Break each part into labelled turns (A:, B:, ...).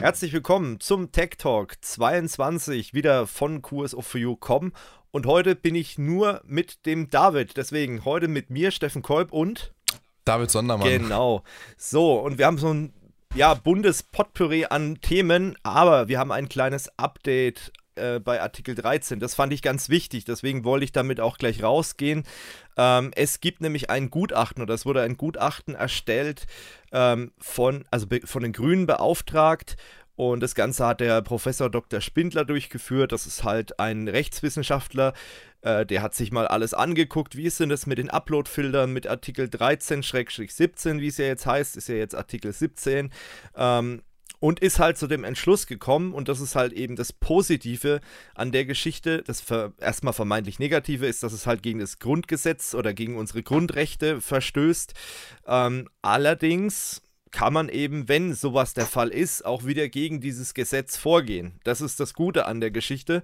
A: Herzlich willkommen zum Tech Talk 22, wieder von QSOFU.com. Und heute bin ich nur mit dem David. Deswegen heute mit mir, Steffen Kolb und
B: David Sondermann.
A: Genau. So, und wir haben so ein ja, buntes Potpourri an Themen, aber wir haben ein kleines Update äh, bei Artikel 13. Das fand ich ganz wichtig, deswegen wollte ich damit auch gleich rausgehen. Ähm, es gibt nämlich ein Gutachten oder es wurde ein Gutachten erstellt ähm, von, also von den Grünen beauftragt und das Ganze hat der Professor Dr. Spindler durchgeführt. Das ist halt ein Rechtswissenschaftler, äh, der hat sich mal alles angeguckt. Wie ist denn das mit den Upload-Filtern mit Artikel 13-17, wie es ja jetzt heißt, ist ja jetzt Artikel 17. Ähm, und ist halt zu dem Entschluss gekommen, und das ist halt eben das Positive an der Geschichte, das erstmal vermeintlich Negative ist, dass es halt gegen das Grundgesetz oder gegen unsere Grundrechte verstößt. Ähm, allerdings kann man eben, wenn sowas der Fall ist, auch wieder gegen dieses Gesetz vorgehen. Das ist das Gute an der Geschichte.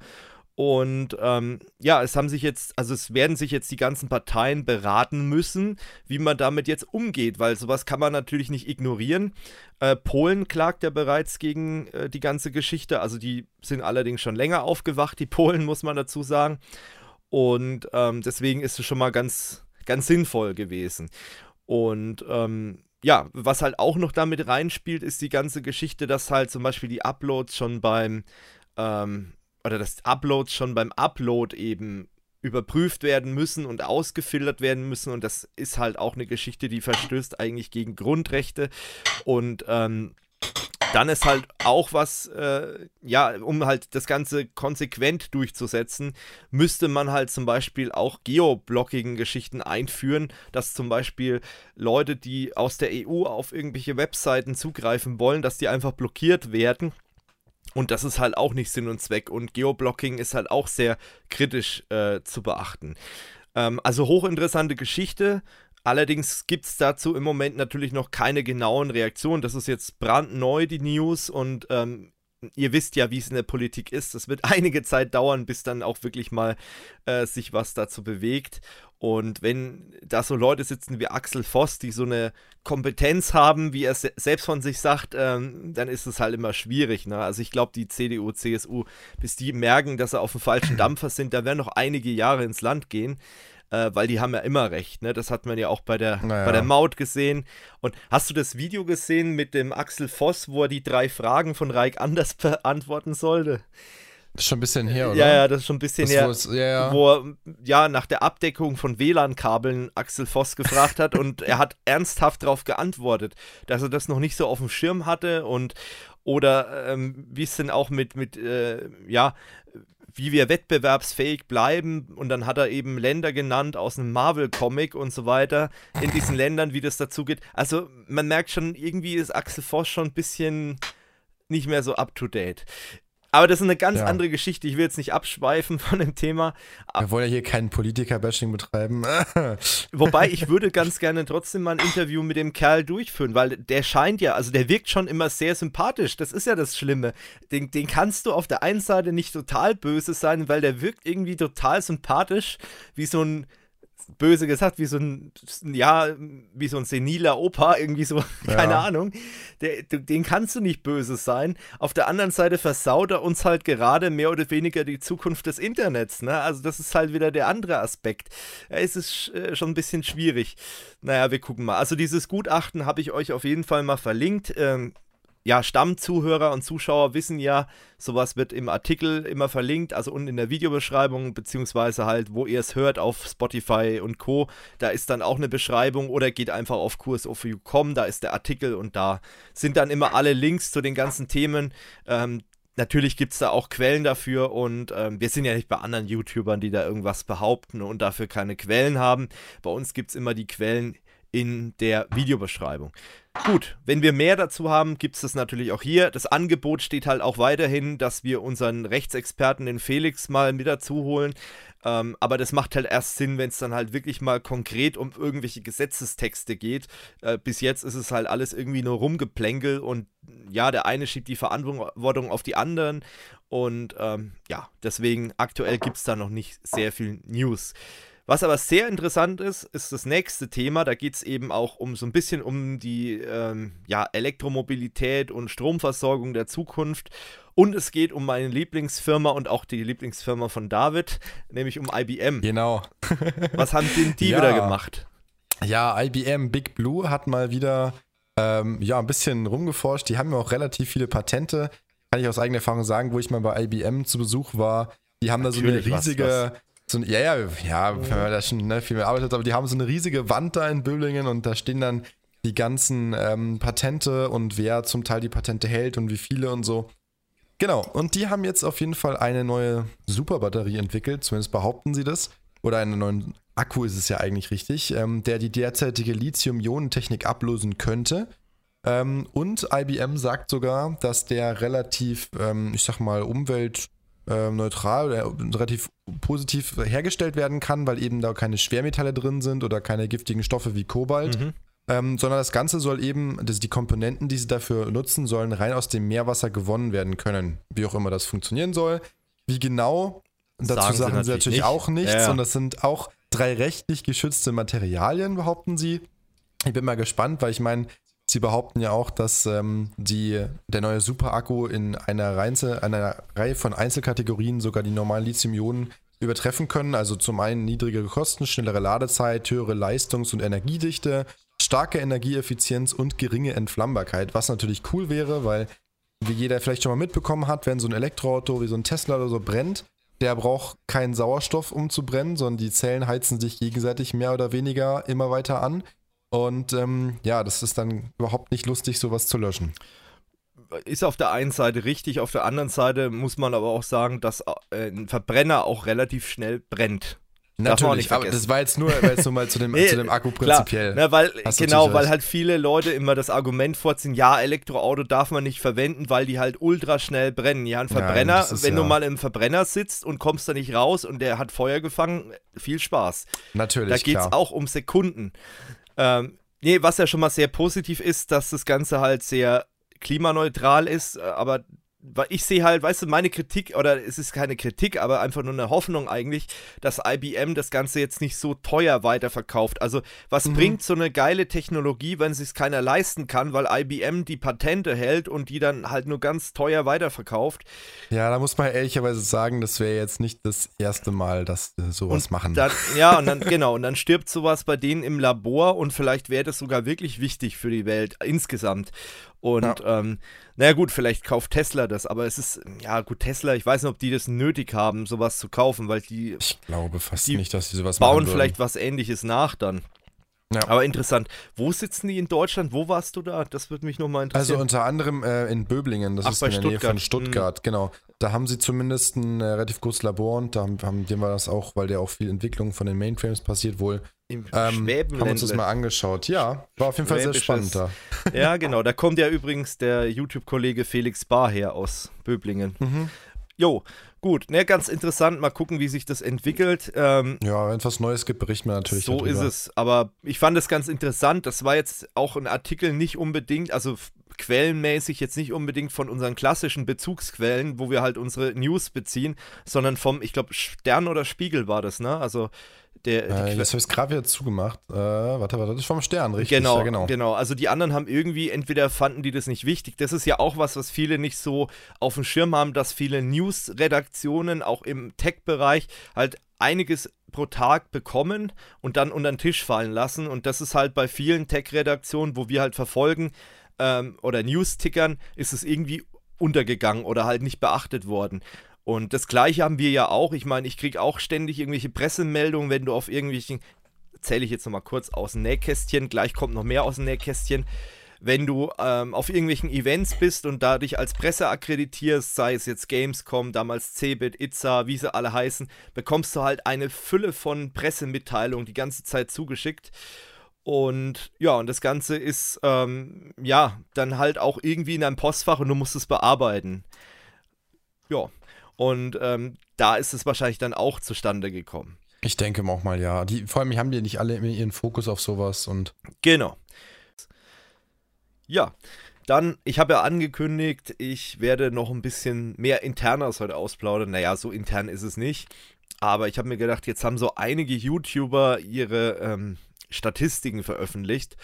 A: Und ähm, ja, es haben sich jetzt, also es werden sich jetzt die ganzen Parteien beraten müssen, wie man damit jetzt umgeht, weil sowas kann man natürlich nicht ignorieren. Äh, Polen klagt ja bereits gegen äh, die ganze Geschichte, also die sind allerdings schon länger aufgewacht, die Polen, muss man dazu sagen. Und ähm, deswegen ist es schon mal ganz, ganz sinnvoll gewesen. Und ähm, ja, was halt auch noch damit reinspielt, ist die ganze Geschichte, dass halt zum Beispiel die Uploads schon beim ähm, oder dass Uploads schon beim Upload eben überprüft werden müssen und ausgefiltert werden müssen. Und das ist halt auch eine Geschichte, die verstößt eigentlich gegen Grundrechte. Und ähm, dann ist halt auch was, äh, ja, um halt das Ganze konsequent durchzusetzen, müsste man halt zum Beispiel auch Geoblocking-Geschichten einführen, dass zum Beispiel Leute, die aus der EU auf irgendwelche Webseiten zugreifen wollen, dass die einfach blockiert werden und das ist halt auch nicht Sinn und Zweck. Und Geoblocking ist halt auch sehr kritisch äh, zu beachten. Ähm, also hochinteressante Geschichte. Allerdings gibt es dazu im Moment natürlich noch keine genauen Reaktionen. Das ist jetzt brandneu, die News. Und ähm, ihr wisst ja, wie es in der Politik ist. Das wird einige Zeit dauern, bis dann auch wirklich mal äh, sich was dazu bewegt. Und wenn da so Leute sitzen wie Axel Voss, die so eine Kompetenz haben, wie er se selbst von sich sagt, ähm, dann ist es halt immer schwierig. Ne? Also ich glaube, die CDU, CSU, bis die merken, dass sie auf dem falschen Dampfer sind, da werden noch einige Jahre ins Land gehen. Äh, weil die haben ja immer recht, ne? Das hat man ja auch bei der, naja. bei der Maut gesehen. Und hast du das Video gesehen mit dem Axel Voss, wo er die drei Fragen von Reich anders beantworten sollte?
B: Das ist schon ein bisschen her, oder?
A: Ja, ja, das ist schon ein bisschen das her. Ist, ja, ja. Wo er ja nach der Abdeckung von WLAN-Kabeln Axel Voss gefragt hat und er hat ernsthaft darauf geantwortet, dass er das noch nicht so auf dem Schirm hatte und oder ähm, wie es denn auch mit, mit äh, ja, wie wir wettbewerbsfähig bleiben. Und dann hat er eben Länder genannt aus einem Marvel-Comic und so weiter. In diesen Ländern, wie das dazu geht. Also man merkt schon, irgendwie ist Axel Voss schon ein bisschen nicht mehr so up to date. Aber das ist eine ganz ja. andere Geschichte. Ich will jetzt nicht abschweifen von dem Thema.
B: Wir wollen ja hier kein Politiker-Bashing betreiben.
A: Wobei ich würde ganz gerne trotzdem mal ein Interview mit dem Kerl durchführen, weil der scheint ja, also der wirkt schon immer sehr sympathisch. Das ist ja das Schlimme. Den, den kannst du auf der einen Seite nicht total böse sein, weil der wirkt irgendwie total sympathisch, wie so ein böse gesagt, wie so ein, ja, wie so ein seniler Opa, irgendwie so, keine ja. Ahnung. Der, den kannst du nicht böse sein. Auf der anderen Seite versaut er uns halt gerade mehr oder weniger die Zukunft des Internets, ne? Also das ist halt wieder der andere Aspekt. Ja, es ist äh, schon ein bisschen schwierig. Naja, wir gucken mal. Also dieses Gutachten habe ich euch auf jeden Fall mal verlinkt. Ähm, ja, Stammzuhörer und Zuschauer wissen ja, sowas wird im Artikel immer verlinkt, also unten in der Videobeschreibung, beziehungsweise halt, wo ihr es hört, auf Spotify und Co. Da ist dann auch eine Beschreibung oder geht einfach auf kursofu.com, da ist der Artikel und da sind dann immer alle Links zu den ganzen Themen. Ähm, natürlich gibt es da auch Quellen dafür und ähm, wir sind ja nicht bei anderen YouTubern, die da irgendwas behaupten und dafür keine Quellen haben. Bei uns gibt es immer die Quellen in der Videobeschreibung. Gut, wenn wir mehr dazu haben, gibt es das natürlich auch hier. Das Angebot steht halt auch weiterhin, dass wir unseren Rechtsexperten, den Felix, mal mit dazu holen. Ähm, aber das macht halt erst Sinn, wenn es dann halt wirklich mal konkret um irgendwelche Gesetzestexte geht. Äh, bis jetzt ist es halt alles irgendwie nur rumgeplänkel und ja, der eine schiebt die Verantwortung auf die anderen. Und ähm, ja, deswegen aktuell gibt es da noch nicht sehr viel News. Was aber sehr interessant ist, ist das nächste Thema. Da geht es eben auch um so ein bisschen um die ähm, ja, Elektromobilität und Stromversorgung der Zukunft. Und es geht um meine Lieblingsfirma und auch die Lieblingsfirma von David, nämlich um IBM.
B: Genau.
A: Was haben denn die ja. wieder gemacht?
B: Ja, IBM Big Blue hat mal wieder ähm, ja, ein bisschen rumgeforscht. Die haben ja auch relativ viele Patente. Kann ich aus eigener Erfahrung sagen, wo ich mal bei IBM zu Besuch war. Die haben Natürlich da so eine riesige. Was, was. So ja, ja, ja, wenn man da schon ne, viel mehr arbeitet, aber die haben so eine riesige Wand da in Böblingen und da stehen dann die ganzen ähm, Patente und wer zum Teil die Patente hält und wie viele und so. Genau, und die haben jetzt auf jeden Fall eine neue Superbatterie entwickelt, zumindest behaupten sie das. Oder einen neuen Akku ist es ja eigentlich richtig, ähm, der die derzeitige Lithium-Ionen-Technik ablösen könnte. Ähm, und IBM sagt sogar, dass der relativ, ähm, ich sag mal, umweltneutral oder relativ positiv hergestellt werden kann, weil eben da keine Schwermetalle drin sind oder keine giftigen Stoffe wie Kobalt. Mhm. Ähm, sondern das Ganze soll eben, dass die Komponenten, die sie dafür nutzen, sollen rein aus dem Meerwasser gewonnen werden können. Wie auch immer das funktionieren soll. Wie genau, dazu sagen, sagen sie natürlich, natürlich nicht. auch nichts, ja, ja. sondern das sind auch drei rechtlich geschützte Materialien, behaupten sie. Ich bin mal gespannt, weil ich meine, sie behaupten ja auch, dass ähm, die, der neue Super-Akku in einer, Reinzel, einer Reihe von Einzelkategorien sogar die normalen Lithium-Ionen übertreffen können. Also zum einen niedrigere Kosten, schnellere Ladezeit, höhere Leistungs- und Energiedichte, starke Energieeffizienz und geringe Entflammbarkeit, was natürlich cool wäre, weil wie jeder vielleicht schon mal mitbekommen hat, wenn so ein Elektroauto wie so ein Tesla oder so brennt, der braucht keinen Sauerstoff, um zu brennen, sondern die Zellen heizen sich gegenseitig mehr oder weniger immer weiter an. Und ähm, ja, das ist dann überhaupt nicht lustig, sowas zu löschen.
A: Ist auf der einen Seite richtig, auf der anderen Seite muss man aber auch sagen, dass äh, ein Verbrenner auch relativ schnell brennt.
B: Natürlich, aber das war jetzt nur, war jetzt nur mal zu dem, nee, zu dem Akku prinzipiell.
A: Klar, ne, weil, genau, weil halt viele Leute immer das Argument vorziehen, ja, Elektroauto darf man nicht verwenden, weil die halt ultra schnell brennen. Ja, ein Verbrenner, Nein, ist, wenn ja. du mal im Verbrenner sitzt und kommst da nicht raus und der hat Feuer gefangen, viel Spaß.
B: Natürlich.
A: Da geht es auch um Sekunden. Ähm, nee, was ja schon mal sehr positiv ist, dass das Ganze halt sehr klimaneutral ist, aber weil ich sehe halt, weißt du, meine Kritik, oder es ist keine Kritik, aber einfach nur eine Hoffnung eigentlich, dass IBM das Ganze jetzt nicht so teuer weiterverkauft. Also, was mhm. bringt so eine geile Technologie, wenn sich keiner leisten kann, weil IBM die Patente hält und die dann halt nur ganz teuer weiterverkauft?
B: Ja, da muss man ehrlicherweise sagen, das wäre jetzt nicht das erste Mal, dass sie sowas
A: und
B: machen.
A: Dann, ja, und dann, genau, und dann stirbt sowas bei denen im Labor und vielleicht wäre das sogar wirklich wichtig für die Welt insgesamt. Und ja. ähm, naja gut, vielleicht kauft Tesla das, aber es ist, ja gut, Tesla, ich weiß nicht, ob die das nötig haben, sowas zu kaufen, weil die.
B: Ich glaube fast die nicht, dass sie sowas
A: bauen vielleicht was ähnliches nach dann. Ja. Aber interessant. Wo sitzen die in Deutschland? Wo warst du da? Das würde mich nochmal interessieren.
B: Also unter anderem äh, in Böblingen, das Ach, ist in der Stuttgart. Nähe von Stuttgart, mhm. genau. Da haben sie zumindest ein äh, relativ großes Labor und da haben, haben dem war das auch, weil der auch viel Entwicklung von den Mainframes passiert, wohl im ähm, Haben uns das mal angeschaut. Ja, war auf jeden Fall sehr spannend da.
A: Ja, genau. Da kommt ja übrigens der YouTube-Kollege Felix Bar her aus Böblingen. Mhm. Jo, gut, ne, ganz interessant. Mal gucken, wie sich das entwickelt. Ähm,
B: ja, wenn es was Neues gibt, berichten wir natürlich.
A: So darüber. ist es. Aber ich fand es ganz interessant. Das war jetzt auch ein Artikel nicht unbedingt, also quellenmäßig jetzt nicht unbedingt von unseren klassischen Bezugsquellen, wo wir halt unsere News beziehen, sondern vom, ich glaube, Stern oder Spiegel war das, ne? Also der,
B: äh, das habe ich gerade wieder zugemacht. Äh, warte, warte, das ist vom Stern, richtig?
A: Genau, ja, genau, genau. Also die anderen haben irgendwie, entweder fanden die das nicht wichtig. Das ist ja auch was, was viele nicht so auf dem Schirm haben, dass viele News-Redaktionen auch im Tech-Bereich halt einiges pro Tag bekommen und dann unter den Tisch fallen lassen. Und das ist halt bei vielen Tech-Redaktionen, wo wir halt verfolgen ähm, oder News-Tickern, ist es irgendwie untergegangen oder halt nicht beachtet worden. Und das gleiche haben wir ja auch. Ich meine, ich kriege auch ständig irgendwelche Pressemeldungen, wenn du auf irgendwelchen, zähle ich jetzt nochmal kurz aus dem Nähkästchen, gleich kommt noch mehr aus dem Nähkästchen. Wenn du ähm, auf irgendwelchen Events bist und da dich als Presse akkreditierst, sei es jetzt Gamescom, damals Cebit, Itza, wie sie alle heißen, bekommst du halt eine Fülle von Pressemitteilungen die ganze Zeit zugeschickt. Und ja, und das Ganze ist ähm, ja dann halt auch irgendwie in deinem Postfach und du musst es bearbeiten. Ja, und ähm, da ist es wahrscheinlich dann auch zustande gekommen.
B: Ich denke auch mal, ja. Die, vor allem haben die nicht alle ihren Fokus auf sowas und.
A: Genau. Ja, dann, ich habe ja angekündigt, ich werde noch ein bisschen mehr Internas heute ausplaudern. Naja, so intern ist es nicht. aber ich habe mir gedacht, jetzt haben so einige YouTuber ihre ähm, Statistiken veröffentlicht.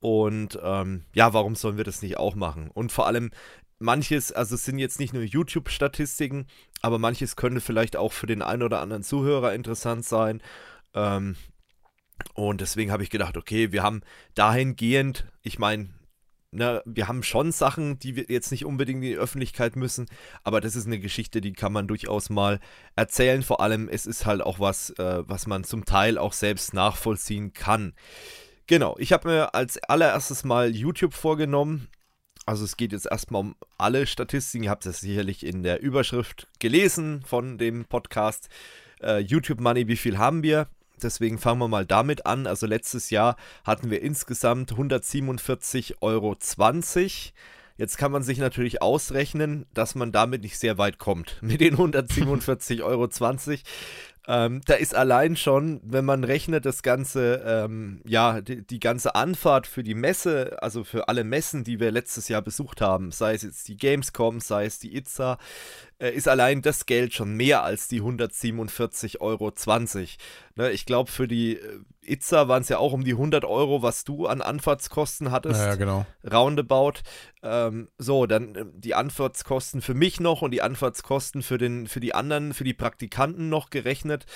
A: Und ähm, ja, warum sollen wir das nicht auch machen? Und vor allem, manches, also es sind jetzt nicht nur YouTube-Statistiken, aber manches könnte vielleicht auch für den einen oder anderen Zuhörer interessant sein. Ähm, und deswegen habe ich gedacht, okay, wir haben dahingehend, ich meine, ne, wir haben schon Sachen, die wir jetzt nicht unbedingt in die Öffentlichkeit müssen, aber das ist eine Geschichte, die kann man durchaus mal erzählen. Vor allem, es ist halt auch was, äh, was man zum Teil auch selbst nachvollziehen kann. Genau, ich habe mir als allererstes mal YouTube vorgenommen. Also es geht jetzt erstmal um alle Statistiken. Ihr habt es sicherlich in der Überschrift gelesen von dem Podcast. Äh, YouTube Money, wie viel haben wir? Deswegen fangen wir mal damit an. Also letztes Jahr hatten wir insgesamt 147,20 Euro. Jetzt kann man sich natürlich ausrechnen, dass man damit nicht sehr weit kommt. Mit den 147,20 Euro. Ähm, da ist allein schon, wenn man rechnet, das ganze, ähm, ja, die, die, ganze Anfahrt für die Messe, also für alle Messen, die wir letztes Jahr besucht haben, sei es jetzt die Gamescom, sei es die ITSA, äh, ist allein das Geld schon mehr als die 147,20 Euro. Ne, ich glaube, für die äh, Itza waren es ja auch um die 100 Euro, was du an Anfahrtskosten hattest.
B: Ja, genau.
A: Roundabout. Ähm, so, dann äh, die Anfahrtskosten für mich noch und die Anfahrtskosten für, den, für die anderen, für die Praktikanten noch gerechnet.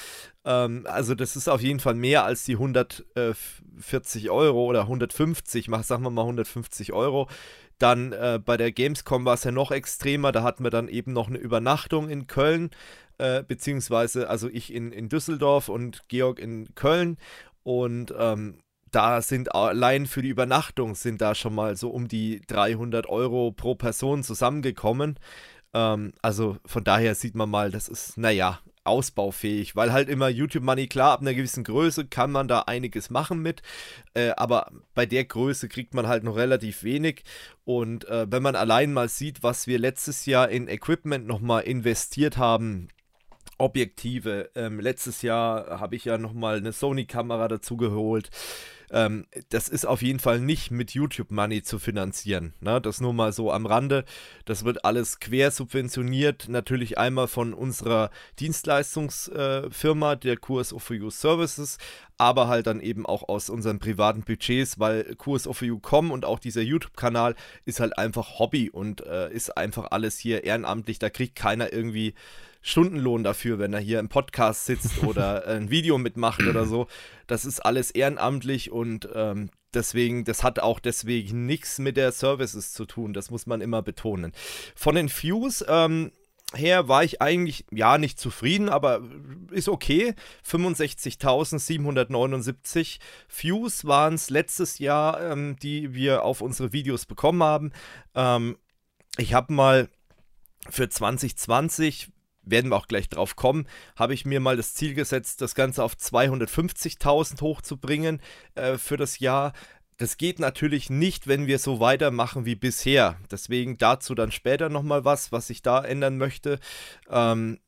A: Ähm, also, das ist auf jeden Fall mehr als die 140 Euro oder 150, mach, sagen wir mal 150 Euro. Dann äh, bei der Gamescom war es ja noch extremer. Da hatten wir dann eben noch eine Übernachtung in Köln äh, beziehungsweise also ich in, in Düsseldorf und Georg in Köln. Und ähm, da sind allein für die Übernachtung sind da schon mal so um die 300 Euro pro Person zusammengekommen. Ähm, also von daher sieht man mal, das ist, naja, ausbaufähig, weil halt immer YouTube Money, klar, ab einer gewissen Größe kann man da einiges machen mit, äh, aber bei der Größe kriegt man halt noch relativ wenig und äh, wenn man allein mal sieht, was wir letztes Jahr in Equipment nochmal investiert haben, Objektive. Ähm, letztes Jahr habe ich ja nochmal eine Sony-Kamera dazu geholt. Ähm, das ist auf jeden Fall nicht mit YouTube Money zu finanzieren. Ne? Das nur mal so am Rande. Das wird alles quer subventioniert. Natürlich einmal von unserer Dienstleistungsfirma, äh, der QSO for You Services, aber halt dann eben auch aus unseren privaten Budgets, weil QSO for You.com und auch dieser YouTube-Kanal ist halt einfach Hobby und äh, ist einfach alles hier ehrenamtlich. Da kriegt keiner irgendwie Stundenlohn dafür, wenn er hier im Podcast sitzt oder ein Video mitmacht oder so. Das ist alles ehrenamtlich und ähm, deswegen, das hat auch deswegen nichts mit der Services zu tun. Das muss man immer betonen. Von den Views, ähm, her war ich eigentlich, ja, nicht zufrieden, aber ist okay. 65.779 Views waren es letztes Jahr, ähm, die wir auf unsere Videos bekommen haben. Ähm, ich habe mal für 2020 werden wir auch gleich drauf kommen, habe ich mir mal das Ziel gesetzt, das Ganze auf 250.000 hochzubringen äh, für das Jahr. Das geht natürlich nicht, wenn wir so weitermachen wie bisher. Deswegen dazu dann später nochmal was, was ich da ändern möchte. Ähm,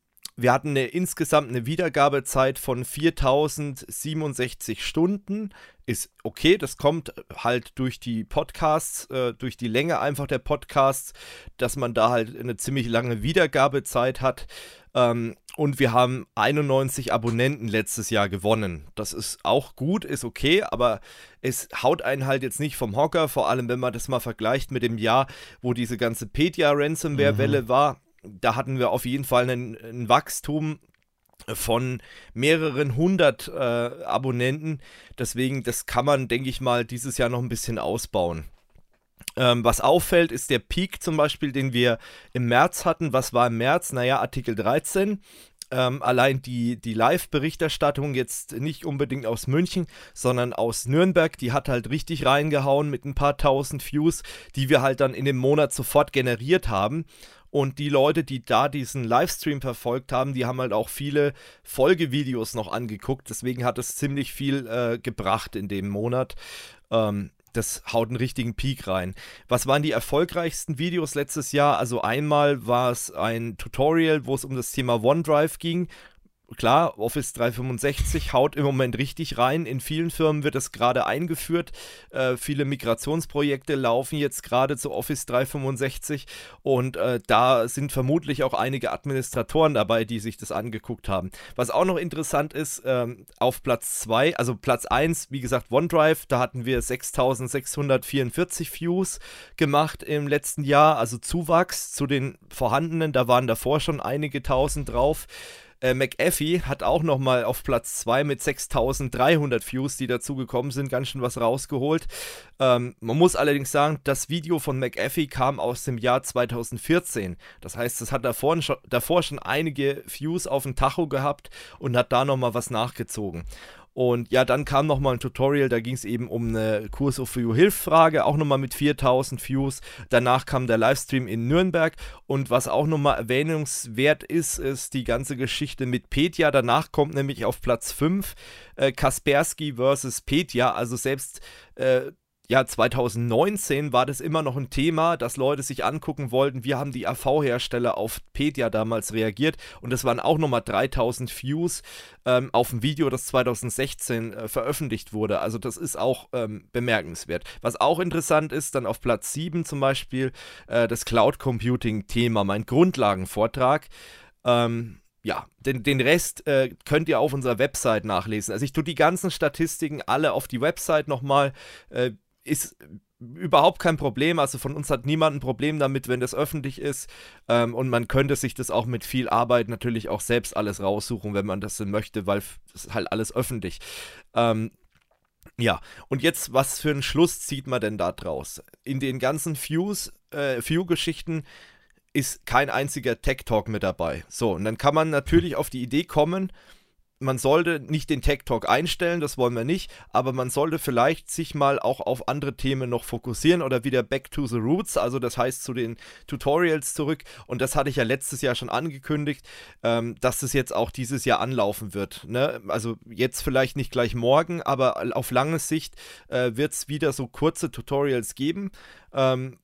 A: wir hatten eine, insgesamt eine Wiedergabezeit von 4067 Stunden. Ist okay, das kommt halt durch die Podcasts, äh, durch die Länge einfach der Podcasts, dass man da halt eine ziemlich lange Wiedergabezeit hat. Ähm, und wir haben 91 Abonnenten letztes Jahr gewonnen. Das ist auch gut, ist okay, aber es haut einen halt jetzt nicht vom Hocker, vor allem wenn man das mal vergleicht mit dem Jahr, wo diese ganze Pedia-Ransomware-Welle mhm. war da hatten wir auf jeden Fall ein Wachstum von mehreren hundert äh, Abonnenten. Deswegen, das kann man, denke ich mal, dieses Jahr noch ein bisschen ausbauen. Ähm, was auffällt, ist der Peak zum Beispiel, den wir im März hatten. Was war im März? Naja, Artikel 13. Ähm, allein die, die Live-Berichterstattung jetzt nicht unbedingt aus München, sondern aus Nürnberg, die hat halt richtig reingehauen mit ein paar tausend Views, die wir halt dann in dem Monat sofort generiert haben. Und die Leute, die da diesen Livestream verfolgt haben, die haben halt auch viele Folgevideos noch angeguckt. Deswegen hat es ziemlich viel äh, gebracht in dem Monat. Ähm, das haut einen richtigen Peak rein. Was waren die erfolgreichsten Videos letztes Jahr? Also einmal war es ein Tutorial, wo es um das Thema OneDrive ging. Klar, Office 365 haut im Moment richtig rein. In vielen Firmen wird es gerade eingeführt. Äh, viele Migrationsprojekte laufen jetzt gerade zu Office 365 und äh, da sind vermutlich auch einige Administratoren dabei, die sich das angeguckt haben. Was auch noch interessant ist, ähm, auf Platz 2, also Platz 1, wie gesagt, OneDrive, da hatten wir 6644 Views gemacht im letzten Jahr, also Zuwachs zu den vorhandenen, da waren davor schon einige tausend drauf. Äh, McAfee hat auch nochmal auf Platz 2 mit 6300 Views, die dazugekommen sind, ganz schön was rausgeholt. Ähm, man muss allerdings sagen, das Video von McAfee kam aus dem Jahr 2014. Das heißt, es hat davor schon, davor schon einige Views auf dem Tacho gehabt und hat da nochmal was nachgezogen. Und ja, dann kam nochmal ein Tutorial, da ging es eben um eine Kurs of You Hilf-Frage, auch nochmal mit 4000 Views. Danach kam der Livestream in Nürnberg. Und was auch nochmal erwähnungswert ist, ist die ganze Geschichte mit Petja. Danach kommt nämlich auf Platz 5 äh, Kaspersky versus Petja. Also selbst äh, ja, 2019 war das immer noch ein Thema, dass Leute sich angucken wollten, wie haben die AV-Hersteller auf Pedia damals reagiert und das waren auch nochmal 3000 Views ähm, auf ein Video, das 2016 äh, veröffentlicht wurde. Also das ist auch ähm, bemerkenswert. Was auch interessant ist, dann auf Platz 7 zum Beispiel äh, das Cloud Computing-Thema, mein Grundlagenvortrag. Ähm, ja, den, den Rest äh, könnt ihr auf unserer Website nachlesen. Also ich tue die ganzen Statistiken alle auf die Website nochmal. Äh, ist überhaupt kein Problem. Also von uns hat niemand ein Problem damit, wenn das öffentlich ist. Ähm, und man könnte sich das auch mit viel Arbeit natürlich auch selbst alles raussuchen, wenn man das denn möchte, weil es halt alles öffentlich. Ähm, ja, und jetzt, was für einen Schluss zieht man denn da draus? In den ganzen äh, View-Geschichten ist kein einziger Tech-Talk mit dabei. So, und dann kann man natürlich auf die Idee kommen, man sollte nicht den Tech Talk einstellen, das wollen wir nicht, aber man sollte vielleicht sich mal auch auf andere Themen noch fokussieren oder wieder back to the roots, also das heißt zu den Tutorials zurück. Und das hatte ich ja letztes Jahr schon angekündigt, ähm, dass es jetzt auch dieses Jahr anlaufen wird. Ne? Also jetzt vielleicht nicht gleich morgen, aber auf lange Sicht äh, wird es wieder so kurze Tutorials geben. Ähm,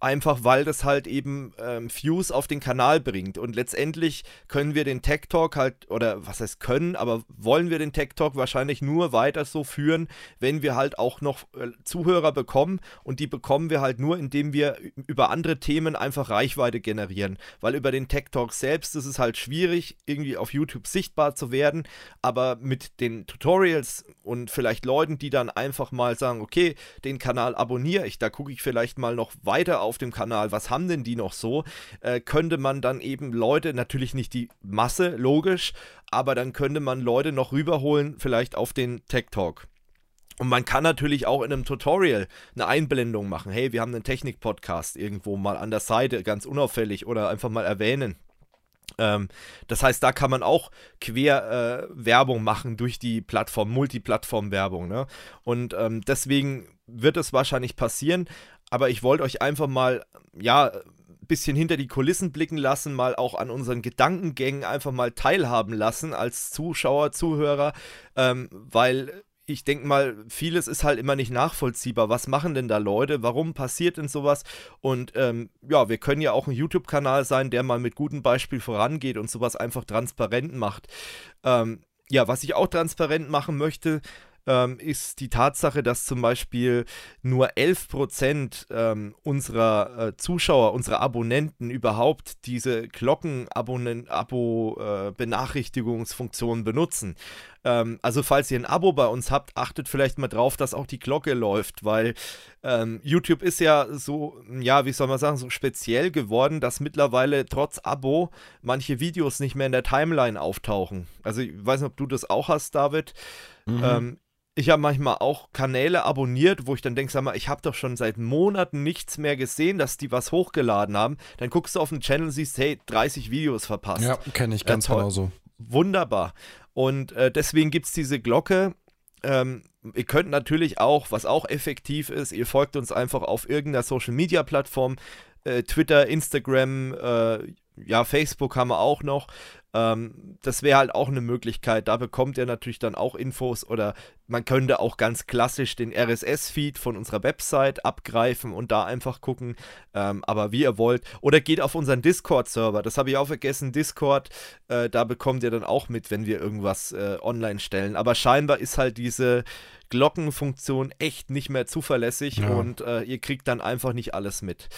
A: Einfach weil das halt eben ähm, Views auf den Kanal bringt. Und letztendlich können wir den Tech Talk halt, oder was heißt können, aber wollen wir den Tech Talk wahrscheinlich nur weiter so führen, wenn wir halt auch noch äh, Zuhörer bekommen. Und die bekommen wir halt nur, indem wir über andere Themen einfach Reichweite generieren. Weil über den Tech Talk selbst ist es halt schwierig, irgendwie auf YouTube sichtbar zu werden. Aber mit den Tutorials und vielleicht Leuten, die dann einfach mal sagen, okay, den Kanal abonniere ich, da gucke ich vielleicht mal noch weiter auf dem Kanal, was haben denn die noch so, äh, könnte man dann eben Leute, natürlich nicht die Masse, logisch, aber dann könnte man Leute noch rüberholen, vielleicht auf den Tech Talk. Und man kann natürlich auch in einem Tutorial eine Einblendung machen. Hey, wir haben einen Technik-Podcast irgendwo mal an der Seite, ganz unauffällig oder einfach mal erwähnen. Ähm, das heißt, da kann man auch quer äh, Werbung machen durch die Plattform, Multiplattform-Werbung. Ne? Und ähm, deswegen wird es wahrscheinlich passieren. Aber ich wollte euch einfach mal, ja, ein bisschen hinter die Kulissen blicken lassen, mal auch an unseren Gedankengängen einfach mal teilhaben lassen als Zuschauer, Zuhörer, ähm, weil ich denke mal, vieles ist halt immer nicht nachvollziehbar. Was machen denn da Leute? Warum passiert denn sowas? Und ähm, ja, wir können ja auch ein YouTube-Kanal sein, der mal mit gutem Beispiel vorangeht und sowas einfach transparent macht. Ähm, ja, was ich auch transparent machen möchte, ähm, ist die Tatsache, dass zum Beispiel nur 11% ähm, unserer äh, Zuschauer, unserer Abonnenten überhaupt diese Glocken-Abo-Benachrichtigungsfunktion äh, benutzen. Ähm, also falls ihr ein Abo bei uns habt, achtet vielleicht mal drauf, dass auch die Glocke läuft, weil ähm, YouTube ist ja so, ja, wie soll man sagen, so speziell geworden, dass mittlerweile trotz Abo manche Videos nicht mehr in der Timeline auftauchen. Also ich weiß nicht, ob du das auch hast, David. Mhm. Ähm, ich habe manchmal auch Kanäle abonniert, wo ich dann denke, sag mal, ich habe doch schon seit Monaten nichts mehr gesehen, dass die was hochgeladen haben. Dann guckst du auf den Channel und siehst, hey, 30 Videos verpasst.
B: Ja, kenne ich ganz genau so.
A: Wunderbar. Und äh, deswegen gibt es diese Glocke. Ähm, ihr könnt natürlich auch, was auch effektiv ist, ihr folgt uns einfach auf irgendeiner Social Media Plattform, äh, Twitter, Instagram, äh, ja, Facebook haben wir auch noch. Ähm, das wäre halt auch eine Möglichkeit. Da bekommt ihr natürlich dann auch Infos oder man könnte auch ganz klassisch den RSS-Feed von unserer Website abgreifen und da einfach gucken. Ähm, aber wie ihr wollt. Oder geht auf unseren Discord-Server. Das habe ich auch vergessen. Discord, äh, da bekommt ihr dann auch mit, wenn wir irgendwas äh, online stellen. Aber scheinbar ist halt diese Glockenfunktion echt nicht mehr zuverlässig ja. und äh, ihr kriegt dann einfach nicht alles mit.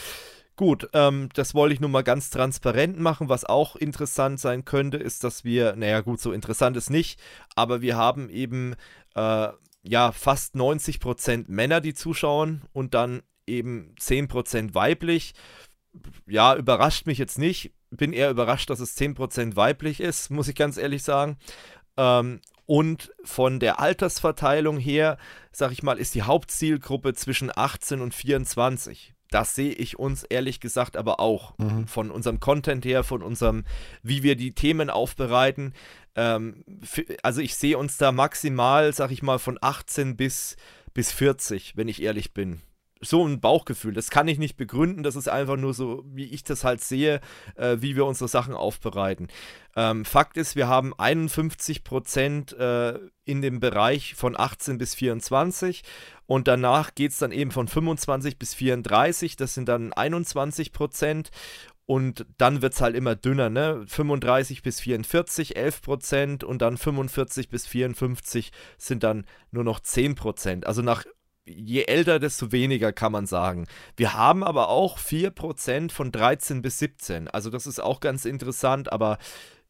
A: Gut, ähm, das wollte ich nur mal ganz transparent machen. Was auch interessant sein könnte, ist, dass wir, naja gut, so interessant ist nicht, aber wir haben eben äh, ja fast 90% Männer, die zuschauen und dann eben 10% weiblich. Ja, überrascht mich jetzt nicht. Bin eher überrascht, dass es 10% weiblich ist, muss ich ganz ehrlich sagen. Ähm, und von der Altersverteilung her, sag ich mal, ist die Hauptzielgruppe zwischen 18 und 24 das sehe ich uns ehrlich gesagt aber auch. Mhm. Von unserem Content her, von unserem, wie wir die Themen aufbereiten. Ähm, also ich sehe uns da maximal, sag ich mal, von 18 bis, bis 40, wenn ich ehrlich bin so ein Bauchgefühl. Das kann ich nicht begründen. Das ist einfach nur so, wie ich das halt sehe, äh, wie wir unsere Sachen aufbereiten. Ähm, Fakt ist, wir haben 51 Prozent äh, in dem Bereich von 18 bis 24 und danach geht es dann eben von 25 bis 34. Das sind dann 21 Prozent. Und dann wird es halt immer dünner, ne? 35 bis 44, 11 Prozent und dann 45 bis 54 sind dann nur noch 10 Prozent. Also nach je älter, desto weniger kann man sagen. Wir haben aber auch 4% von 13 bis 17. Also das ist auch ganz interessant, aber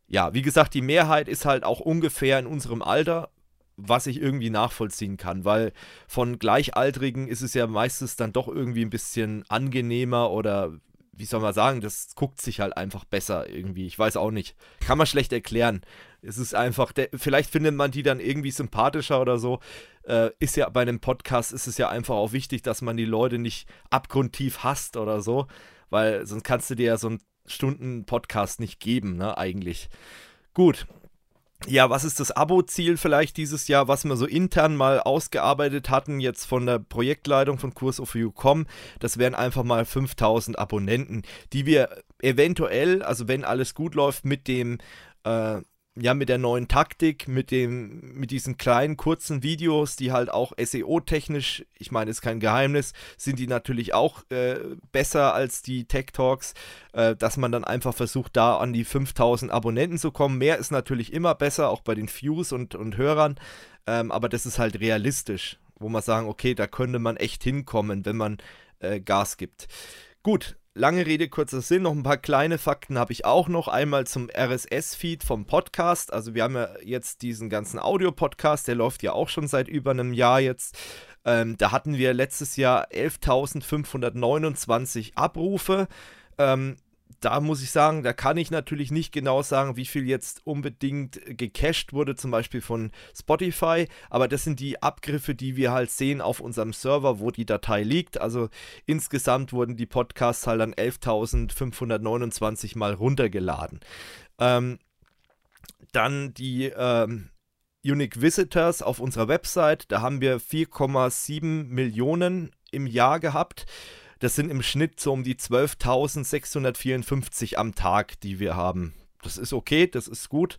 A: ja, wie gesagt, die Mehrheit ist halt auch ungefähr in unserem Alter, was ich irgendwie nachvollziehen kann, weil von Gleichaltrigen ist es ja meistens dann doch irgendwie ein bisschen angenehmer oder wie soll man sagen, das guckt sich halt einfach besser irgendwie. Ich weiß auch nicht. Kann man schlecht erklären. Es ist einfach, der, vielleicht findet man die dann irgendwie sympathischer oder so. Äh, ist ja bei einem Podcast ist es ja einfach auch wichtig, dass man die Leute nicht abgrundtief hasst oder so, weil sonst kannst du dir ja so einen Stunden-Podcast nicht geben, ne, eigentlich. Gut, ja, was ist das Abo-Ziel vielleicht dieses Jahr, was wir so intern mal ausgearbeitet hatten, jetzt von der Projektleitung von Kurs of You.com? Das wären einfach mal 5000 Abonnenten, die wir eventuell, also wenn alles gut läuft, mit dem äh, ja, mit der neuen Taktik, mit dem, mit diesen kleinen, kurzen Videos, die halt auch SEO-technisch, ich meine, ist kein Geheimnis, sind die natürlich auch äh, besser als die Tech Talks, äh, dass man dann einfach versucht, da an die 5000 Abonnenten zu kommen. Mehr ist natürlich immer besser, auch bei den Views und, und Hörern, ähm, aber das ist halt realistisch, wo man sagen, okay, da könnte man echt hinkommen, wenn man äh, Gas gibt. Gut, Lange Rede, kurzer Sinn, noch ein paar kleine Fakten habe ich auch noch. Einmal zum RSS-Feed vom Podcast. Also wir haben ja jetzt diesen ganzen Audio-Podcast, der läuft ja auch schon seit über einem Jahr jetzt. Ähm, da hatten wir letztes Jahr 11.529 Abrufe. Ähm, da muss ich sagen, da kann ich natürlich nicht genau sagen, wie viel jetzt unbedingt gecached wurde, zum Beispiel von Spotify, aber das sind die Abgriffe, die wir halt sehen auf unserem Server, wo die Datei liegt. Also insgesamt wurden die Podcasts halt dann 11.529 mal runtergeladen. Ähm, dann die ähm, Unique Visitors auf unserer Website, da haben wir 4,7 Millionen im Jahr gehabt. Das sind im Schnitt so um die 12.654 am Tag, die wir haben. Das ist okay, das ist gut.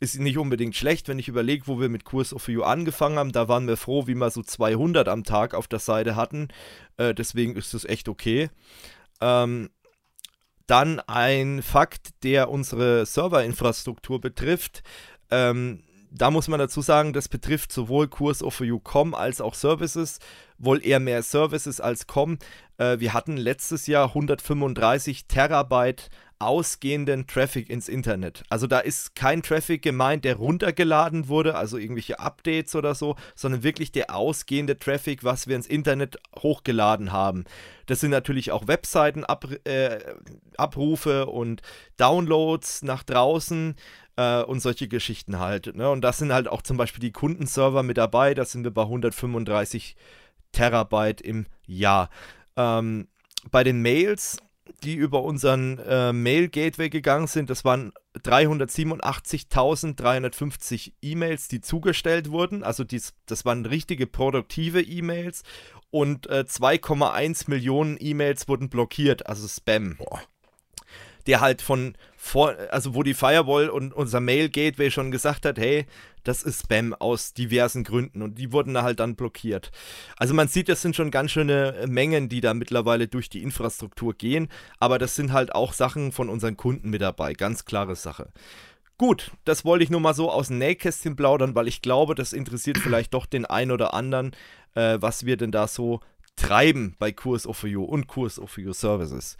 A: Ist nicht unbedingt schlecht, wenn ich überlege, wo wir mit Kurs of You angefangen haben. Da waren wir froh, wie wir so 200 am Tag auf der Seite hatten. Äh, deswegen ist das echt okay. Ähm, dann ein Fakt, der unsere Serverinfrastruktur betrifft. Ähm, da muss man dazu sagen, das betrifft sowohl Kurs of You.com als auch Services, wohl eher mehr Services als Com. Äh, wir hatten letztes Jahr 135 Terabyte ausgehenden Traffic ins Internet. Also da ist kein Traffic gemeint, der runtergeladen wurde, also irgendwelche Updates oder so, sondern wirklich der ausgehende Traffic, was wir ins Internet hochgeladen haben. Das sind natürlich auch Webseitenabrufe äh, und Downloads nach draußen äh, und solche Geschichten halt. Ne? Und das sind halt auch zum Beispiel die Kundenserver mit dabei, da sind wir bei 135 Terabyte im Jahr. Ähm, bei den Mails, die über unseren äh, Mail-Gateway gegangen sind, das waren 387.350 E-Mails, die zugestellt wurden. Also dies, das waren richtige produktive E-Mails und äh, 2,1 Millionen E-Mails wurden blockiert, also Spam. Boah. Der halt von vor, also wo die Firewall und unser Mail Gateway schon gesagt hat, hey, das ist Spam aus diversen Gründen und die wurden da halt dann blockiert. Also man sieht, das sind schon ganz schöne Mengen, die da mittlerweile durch die Infrastruktur gehen, aber das sind halt auch Sachen von unseren Kunden mit dabei, ganz klare Sache. Gut, das wollte ich nur mal so aus dem Nähkästchen plaudern, weil ich glaube, das interessiert vielleicht doch den einen oder anderen, äh, was wir denn da so treiben bei Kurs of You und Kurs of You Services.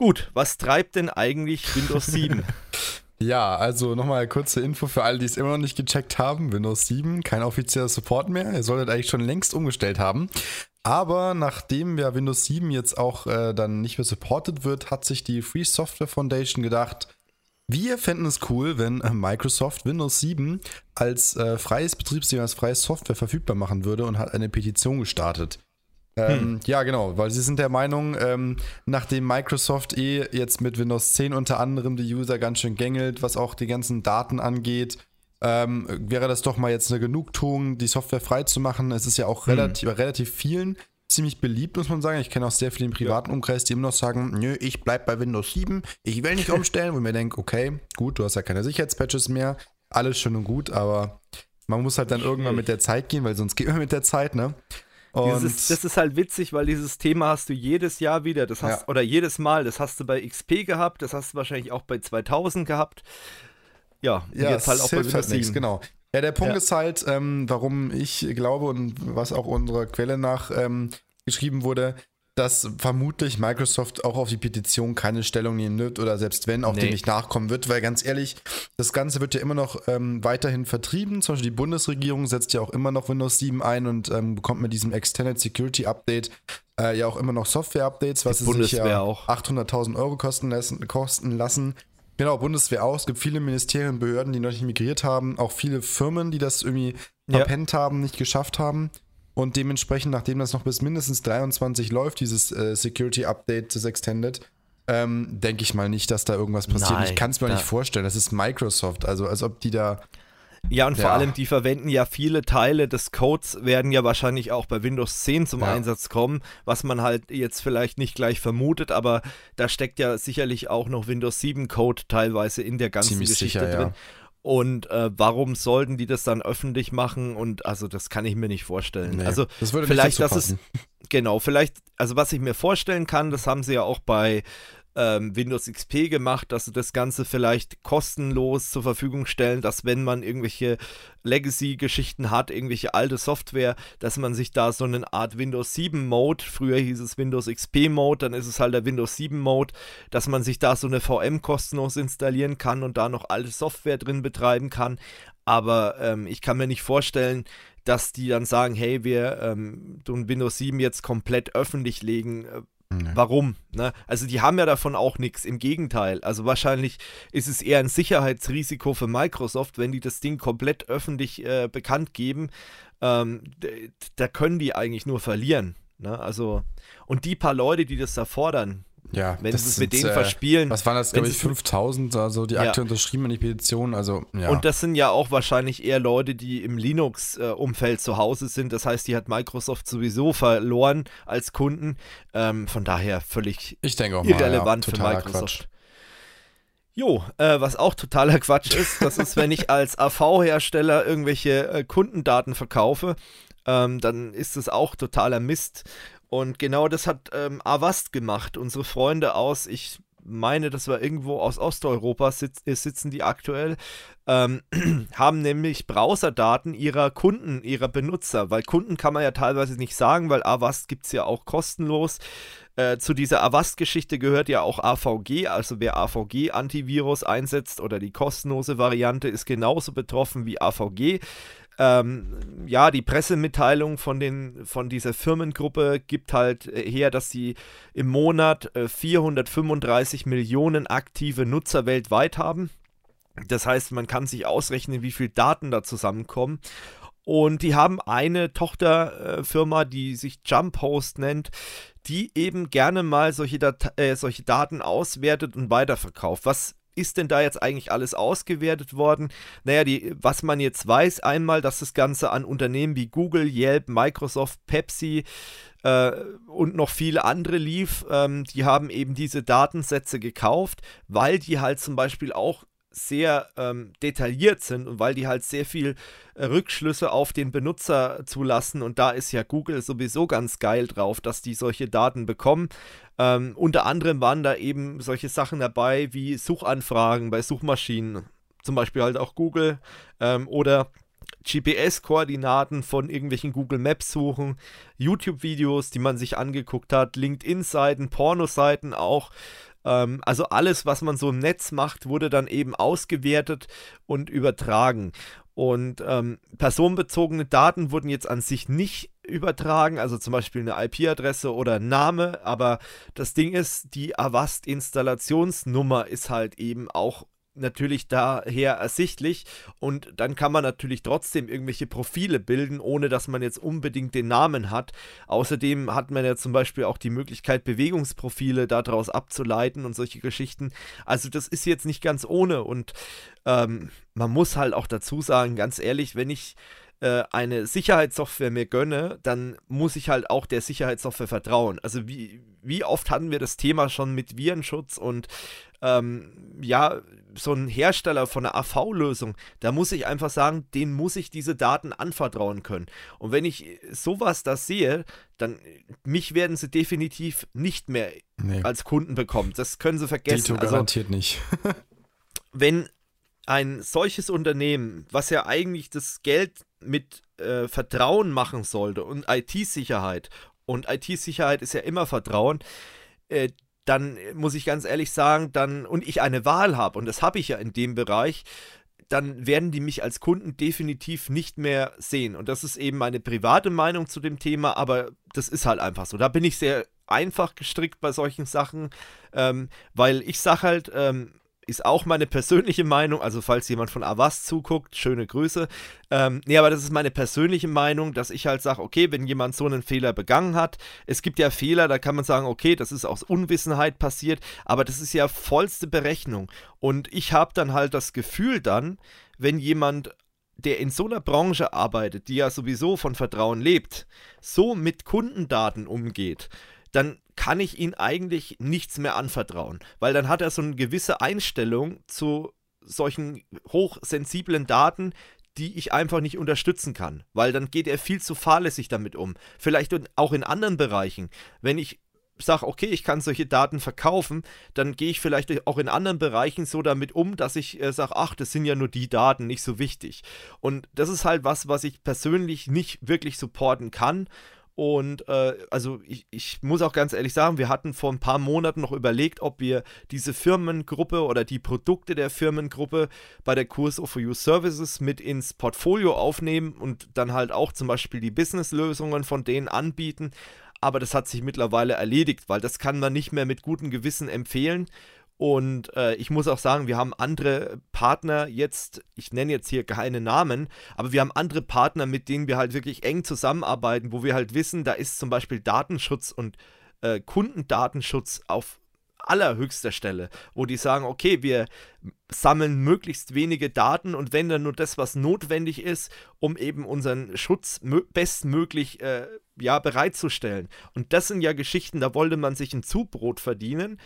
A: Gut, was treibt denn eigentlich Windows 7?
B: Ja, also nochmal kurze Info für alle, die es immer noch nicht gecheckt haben. Windows 7, kein offizieller Support mehr. Ihr solltet eigentlich schon längst umgestellt haben. Aber nachdem ja Windows 7 jetzt auch äh, dann nicht mehr supported wird, hat sich die Free Software Foundation gedacht, wir fänden es cool, wenn äh, Microsoft Windows 7 als äh, freies Betriebssystem, als freie Software verfügbar machen würde und hat eine Petition gestartet. Ähm, hm. Ja, genau, weil sie sind der Meinung, ähm, nachdem Microsoft eh jetzt mit Windows 10 unter anderem die User ganz schön gängelt, was auch die ganzen Daten angeht, ähm, wäre das doch mal jetzt eine Genugtuung, die Software frei zu machen. Es ist ja auch hm. relativ, bei relativ vielen ziemlich beliebt, muss man sagen. Ich kenne auch sehr viele im privaten ja. Umkreis, die immer noch sagen, nö, ich bleib bei Windows 7, ich will nicht umstellen, wo mir denke, okay, gut, du hast ja keine Sicherheitspatches mehr, alles schön und gut, aber man muss halt dann irgendwann mit der Zeit gehen, weil sonst geht man mit der Zeit, ne?
A: Dieses, das ist halt witzig, weil dieses Thema hast du jedes Jahr wieder, das hast, ja. oder jedes Mal, das hast du bei XP gehabt, das hast du wahrscheinlich auch bei 2000 gehabt. Ja,
B: ja jetzt halt auch bei Windows halt 7. Genau. Ja, der Punkt ja. ist halt, ähm, warum ich glaube und was auch unserer Quelle nach ähm, geschrieben wurde, dass vermutlich Microsoft auch auf die Petition keine Stellung nehmen wird oder selbst wenn auch nee. dem nicht nachkommen wird, weil ganz ehrlich, das Ganze wird ja immer noch ähm, weiterhin vertrieben. Zum Beispiel die Bundesregierung setzt ja auch immer noch Windows 7 ein und ähm, bekommt mit diesem Extended Security Update äh, ja auch immer noch Software-Updates, was die sich ja 800.000 Euro kosten lassen, kosten lassen. Genau, Bundeswehr auch. Es gibt viele Ministerien und Behörden, die noch nicht migriert haben. Auch viele Firmen, die das irgendwie verpennt ja. haben, nicht geschafft haben. Und dementsprechend, nachdem das noch bis mindestens 23 läuft, dieses äh, Security Update des Extended, ähm, denke ich mal nicht, dass da irgendwas passiert. Nein, ich kann es mir nicht vorstellen. Das ist Microsoft. Also als ob die da
A: ja, und ja. vor allem, die verwenden ja viele Teile des Codes, werden ja wahrscheinlich auch bei Windows 10 zum ja. Einsatz kommen, was man halt jetzt vielleicht nicht gleich vermutet, aber da steckt ja sicherlich auch noch Windows 7 Code teilweise in der ganzen Ziemlich Geschichte sicher, drin. Ja. Und äh, warum sollten die das dann öffentlich machen? Und also das kann ich mir nicht vorstellen. Nee, also das vielleicht, nicht das ist genau, vielleicht, also was ich mir vorstellen kann, das haben sie ja auch bei ähm, Windows XP gemacht, dass sie das Ganze vielleicht kostenlos zur Verfügung stellen, dass wenn man irgendwelche Legacy-Geschichten hat, irgendwelche alte Software, dass man sich da so eine Art Windows 7 Mode, früher hieß es Windows XP Mode, dann ist es halt der Windows 7 Mode, dass man sich da so eine VM kostenlos installieren kann und da noch alte Software drin betreiben kann. Aber ähm, ich kann mir nicht vorstellen, dass die dann sagen, hey, wir ähm, tun Windows 7 jetzt komplett öffentlich legen. Nee. Warum? Ne? Also die haben ja davon auch nichts. Im Gegenteil. Also wahrscheinlich ist es eher ein Sicherheitsrisiko für Microsoft, wenn die das Ding komplett öffentlich äh, bekannt geben. Ähm, da können die eigentlich nur verlieren. Ne? Also und die paar Leute, die das da fordern,
B: ja,
A: wenn sie es mit denen äh, verspielen.
B: Was waren das, glaube ich, 5000, also die aktuell unterschrieben an die Petition. Also, ja.
A: Und das sind ja auch wahrscheinlich eher Leute, die im Linux-Umfeld äh, zu Hause sind. Das heißt, die hat Microsoft sowieso verloren als Kunden. Ähm, von daher völlig irrelevant mal, ja, für Microsoft. Quatsch. Jo, äh, was auch totaler Quatsch ist, das ist, wenn ich als AV-Hersteller irgendwelche äh, Kundendaten verkaufe, ähm, dann ist es auch totaler Mist. Und genau das hat ähm, Avast gemacht. Unsere Freunde aus, ich meine, das war irgendwo aus Osteuropa, sitz, äh, sitzen die aktuell, ähm, haben nämlich Browserdaten ihrer Kunden, ihrer Benutzer, weil Kunden kann man ja teilweise nicht sagen, weil Avast gibt es ja auch kostenlos. Äh, zu dieser Avast-Geschichte gehört ja auch AVG, also wer AVG-Antivirus einsetzt oder die kostenlose Variante ist genauso betroffen wie AVG. Ähm, ja, die Pressemitteilung von, den, von dieser Firmengruppe gibt halt äh, her, dass sie im Monat äh, 435 Millionen aktive Nutzer weltweit haben. Das heißt, man kann sich ausrechnen, wie viel Daten da zusammenkommen. Und die haben eine Tochterfirma, die sich Jump Host nennt, die eben gerne mal solche, Dat äh, solche Daten auswertet und weiterverkauft. Was ist denn da jetzt eigentlich alles ausgewertet worden? Naja, die, was man jetzt weiß, einmal, dass das Ganze an Unternehmen wie Google, Yelp, Microsoft, Pepsi, äh, und noch viele andere lief, ähm, die haben eben diese Datensätze gekauft, weil die halt zum Beispiel auch sehr ähm, detailliert sind und weil die halt sehr viel äh, Rückschlüsse auf den Benutzer zulassen und da ist ja Google sowieso ganz geil drauf, dass die solche Daten bekommen. Ähm, unter anderem waren da eben solche Sachen dabei wie Suchanfragen bei Suchmaschinen, zum Beispiel halt auch Google ähm, oder GPS-Koordinaten von irgendwelchen Google Maps suchen, YouTube-Videos, die man sich angeguckt hat, LinkedIn-Seiten, Pornoseiten auch. Ähm, also alles, was man so im Netz macht, wurde dann eben ausgewertet und übertragen. Und ähm, personenbezogene Daten wurden jetzt an sich nicht übertragen, also zum Beispiel eine IP-Adresse oder Name, aber das Ding ist, die Avast-Installationsnummer ist halt eben auch natürlich daher ersichtlich und dann kann man natürlich trotzdem irgendwelche Profile bilden, ohne dass man jetzt unbedingt den Namen hat. Außerdem hat man ja zum Beispiel auch die Möglichkeit, Bewegungsprofile daraus abzuleiten und solche Geschichten. Also das ist jetzt nicht ganz ohne und ähm, man muss halt auch dazu sagen, ganz ehrlich, wenn ich äh, eine Sicherheitssoftware mir gönne, dann muss ich halt auch der Sicherheitssoftware vertrauen. Also wie, wie oft hatten wir das Thema schon mit Virenschutz und ähm, ja, so ein Hersteller von einer AV-Lösung, da muss ich einfach sagen, den muss ich diese Daten anvertrauen können. Und wenn ich sowas da sehe, dann mich werden sie definitiv nicht mehr nee. als Kunden bekommen. Das können sie vergessen.
B: Dito garantiert also, nicht.
A: wenn ein solches Unternehmen, was ja eigentlich das Geld mit äh, Vertrauen machen sollte und IT-Sicherheit, und IT-Sicherheit ist ja immer Vertrauen, äh, dann muss ich ganz ehrlich sagen, dann, und ich eine Wahl habe, und das habe ich ja in dem Bereich, dann werden die mich als Kunden definitiv nicht mehr sehen. Und das ist eben meine private Meinung zu dem Thema, aber das ist halt einfach so. Da bin ich sehr einfach gestrickt bei solchen Sachen, ähm, weil ich sage halt, ähm, ist auch meine persönliche Meinung. Also, falls jemand von Avast zuguckt, schöne Grüße. Ähm, nee, aber das ist meine persönliche Meinung, dass ich halt sage, okay, wenn jemand so einen Fehler begangen hat, es gibt ja Fehler, da kann man sagen, okay, das ist aus Unwissenheit passiert, aber das ist ja vollste Berechnung. Und ich habe dann halt das Gefühl dann, wenn jemand der in so einer Branche arbeitet, die ja sowieso von Vertrauen lebt, so mit Kundendaten umgeht, dann kann ich ihm eigentlich nichts mehr anvertrauen, weil dann hat er so eine gewisse Einstellung zu solchen hochsensiblen Daten, die ich einfach nicht unterstützen kann, weil dann geht er viel zu fahrlässig damit um. Vielleicht auch in anderen Bereichen. Wenn ich sage, okay, ich kann solche Daten verkaufen, dann gehe ich vielleicht auch in anderen Bereichen so damit um, dass ich äh, sage, ach, das sind ja nur die Daten, nicht so wichtig. Und das ist halt was, was ich persönlich nicht wirklich supporten kann und äh, also ich, ich muss auch ganz ehrlich sagen, wir hatten vor ein paar Monaten noch überlegt, ob wir diese Firmengruppe oder die Produkte der Firmengruppe bei der Kurs of You Services mit ins Portfolio aufnehmen und dann halt auch zum Beispiel die Businesslösungen von denen anbieten. Aber das hat sich mittlerweile erledigt, weil das kann man nicht mehr mit gutem Gewissen empfehlen. Und äh, ich muss auch sagen, wir haben andere Partner jetzt, ich nenne jetzt hier keine Namen, aber wir haben andere Partner, mit denen wir halt wirklich eng zusammenarbeiten, wo wir halt wissen, da ist zum Beispiel Datenschutz und äh, Kundendatenschutz auf allerhöchster Stelle, wo die sagen, okay, wir sammeln möglichst wenige Daten und wenn dann nur das, was notwendig ist, um eben unseren Schutz bestmöglich äh, ja, bereitzustellen. Und das sind ja Geschichten, da wollte man sich ein Zubrot verdienen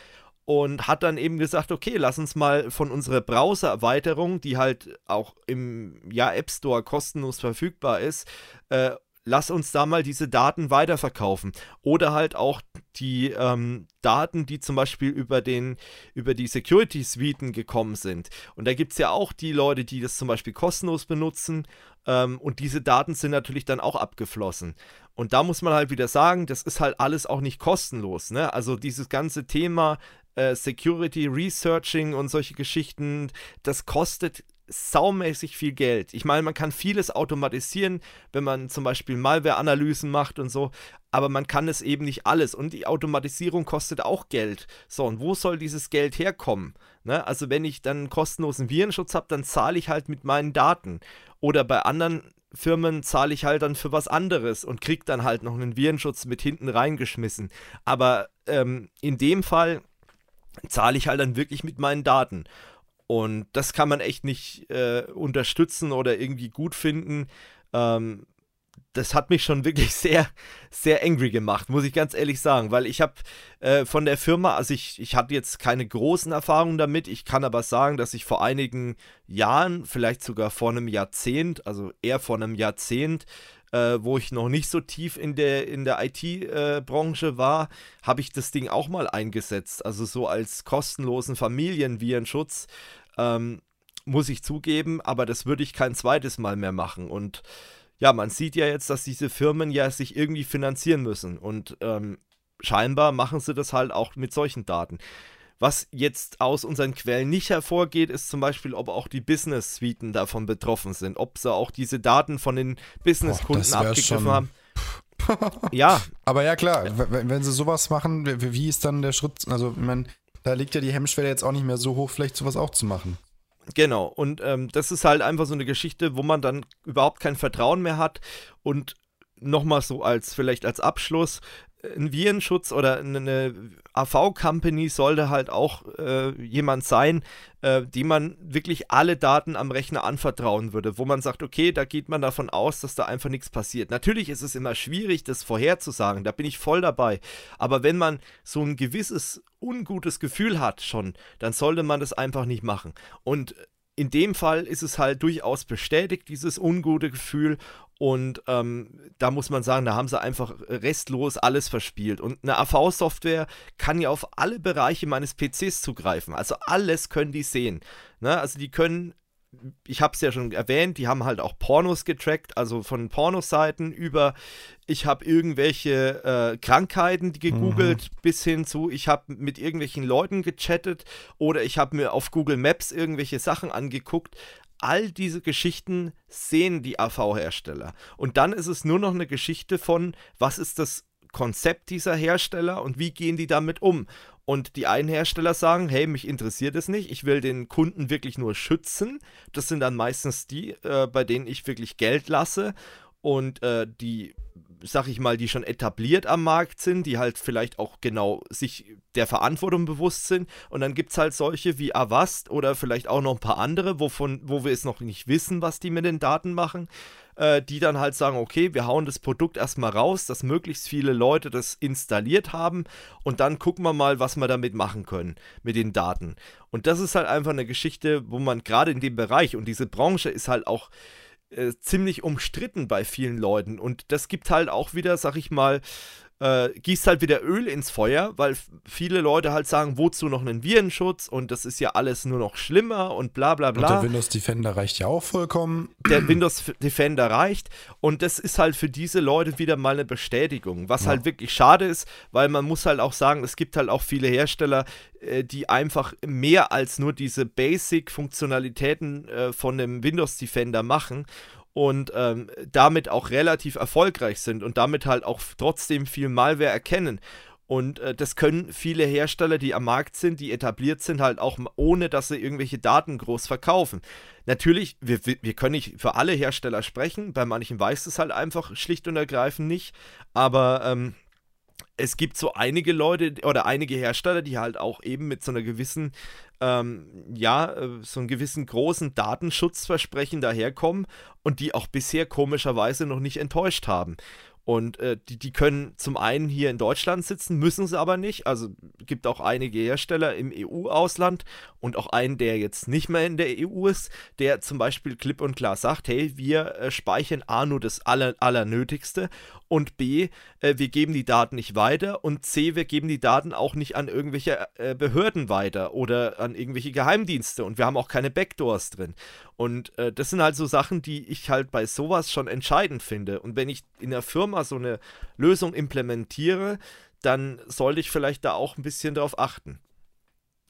A: und hat dann eben gesagt, okay, lass uns mal von unserer Browser-Erweiterung, die halt auch im ja, App Store kostenlos verfügbar ist, äh, lass uns da mal diese Daten weiterverkaufen. Oder halt auch die ähm, Daten, die zum Beispiel über, den, über die Security-Suiten gekommen sind. Und da gibt es ja auch die Leute, die das zum Beispiel kostenlos benutzen. Ähm, und diese Daten sind natürlich dann auch abgeflossen. Und da muss man halt wieder sagen, das ist halt alles auch nicht kostenlos. Ne? Also dieses ganze Thema äh, Security Researching und solche Geschichten, das kostet saumäßig viel Geld. Ich meine, man kann vieles automatisieren, wenn man zum Beispiel Malware-Analysen macht und so, aber man kann es eben nicht alles und die Automatisierung kostet auch Geld. So, und wo soll dieses Geld herkommen? Ne? Also wenn ich dann kostenlosen Virenschutz habe, dann zahle ich halt mit meinen Daten. Oder bei anderen Firmen zahle ich halt dann für was anderes und kriege dann halt noch einen Virenschutz mit hinten reingeschmissen. Aber ähm, in dem Fall zahle ich halt dann wirklich mit meinen Daten. Und das kann man echt nicht äh, unterstützen oder irgendwie gut finden. Ähm, das hat mich schon wirklich sehr, sehr angry gemacht, muss ich ganz ehrlich sagen, weil ich habe äh, von der Firma, also ich, ich hatte jetzt keine großen Erfahrungen damit, ich kann aber sagen, dass ich vor einigen Jahren, vielleicht sogar vor einem Jahrzehnt, also eher vor einem Jahrzehnt, äh, wo ich noch nicht so tief in der, in der IT-Branche äh, war, habe ich das Ding auch mal eingesetzt, also so als kostenlosen Familienvirenschutz. Ähm, muss ich zugeben, aber das würde ich kein zweites Mal mehr machen und ja, man sieht ja jetzt, dass diese Firmen ja sich irgendwie finanzieren müssen und ähm, scheinbar machen sie das halt auch mit solchen Daten. Was jetzt aus unseren Quellen nicht hervorgeht, ist zum Beispiel, ob auch die Business-Suiten davon betroffen sind, ob sie auch diese Daten von den Business-Kunden abgegriffen haben.
B: ja. Aber ja, klar, wenn, wenn sie sowas machen, wie ist dann der Schritt? Also, ich meine, da liegt ja die Hemmschwelle jetzt auch nicht mehr so hoch, vielleicht sowas auch zu machen.
A: Genau, und ähm, das ist halt einfach so eine Geschichte, wo man dann überhaupt kein Vertrauen mehr hat. Und nochmal so als vielleicht als Abschluss, ein Virenschutz oder eine AV-Company sollte halt auch äh, jemand sein, äh, dem man wirklich alle Daten am Rechner anvertrauen würde, wo man sagt, okay, da geht man davon aus, dass da einfach nichts passiert. Natürlich ist es immer schwierig, das vorherzusagen, da bin ich voll dabei. Aber wenn man so ein gewisses ungutes Gefühl hat schon, dann sollte man das einfach nicht machen. Und in dem Fall ist es halt durchaus bestätigt, dieses ungute Gefühl. Und ähm, da muss man sagen, da haben sie einfach restlos alles verspielt. Und eine AV-Software kann ja auf alle Bereiche meines PCs zugreifen. Also alles können die sehen. Ne? Also die können ich habe es ja schon erwähnt, die haben halt auch Pornos getrackt, also von Pornoseiten über, ich habe irgendwelche äh, Krankheiten gegoogelt, mhm. bis hin zu, ich habe mit irgendwelchen Leuten gechattet oder ich habe mir auf Google Maps irgendwelche Sachen angeguckt. All diese Geschichten sehen die AV-Hersteller. Und dann ist es nur noch eine Geschichte von, was ist das Konzept dieser Hersteller und wie gehen die damit um. Und die einen Hersteller sagen, hey, mich interessiert es nicht, ich will den Kunden wirklich nur schützen. Das sind dann meistens die, äh, bei denen ich wirklich Geld lasse und äh, die, sag ich mal, die schon etabliert am Markt sind, die halt vielleicht auch genau sich der Verantwortung bewusst sind. Und dann gibt es halt solche wie Avast oder vielleicht auch noch ein paar andere, wovon, wo wir es noch nicht wissen, was die mit den Daten machen äh, die dann halt sagen, okay, wir hauen das Produkt erstmal raus, dass möglichst viele Leute das installiert haben und dann gucken wir mal, was wir damit machen können mit den Daten. Und das ist halt einfach eine Geschichte, wo man gerade in dem Bereich und diese Branche ist halt auch äh, ziemlich umstritten bei vielen Leuten und das gibt halt auch wieder, sag ich mal, äh, gießt halt wieder Öl ins Feuer, weil viele Leute halt sagen, wozu noch einen Virenschutz und das ist ja alles nur noch schlimmer und bla bla bla. Und
B: der Windows Defender reicht ja auch vollkommen.
A: Der Windows Defender reicht und das ist halt für diese Leute wieder mal eine Bestätigung, was ja. halt wirklich schade ist, weil man muss halt auch sagen, es gibt halt auch viele Hersteller, äh, die einfach mehr als nur diese Basic-Funktionalitäten äh, von dem Windows Defender machen und ähm, damit auch relativ erfolgreich sind und damit halt auch trotzdem viel Malware erkennen. Und äh, das können viele Hersteller, die am Markt sind, die etabliert sind, halt auch ohne, dass sie irgendwelche Daten groß verkaufen. Natürlich, wir, wir können nicht für alle Hersteller sprechen, bei manchen weiß es halt einfach schlicht und ergreifend nicht, aber ähm, es gibt so einige Leute oder einige Hersteller, die halt auch eben mit so einer gewissen, ähm, ja, äh, so einem gewissen großen Datenschutzversprechen daherkommen und die auch bisher komischerweise noch nicht enttäuscht haben. Und äh, die, die können zum einen hier in Deutschland sitzen, müssen sie aber nicht. Also gibt auch einige Hersteller im EU-Ausland und auch einen, der jetzt nicht mehr in der EU ist, der zum Beispiel klipp und klar sagt, hey, wir äh, speichern A nur das Aller, Allernötigste und B, äh, wir geben die Daten nicht weiter und C, wir geben die Daten auch nicht an irgendwelche äh, Behörden weiter oder an irgendwelche Geheimdienste und wir haben auch keine Backdoors drin. Und äh, das sind halt so Sachen, die ich halt bei sowas schon entscheidend finde. Und wenn ich in der Firma so eine Lösung implementiere, dann sollte ich vielleicht da auch ein bisschen drauf achten.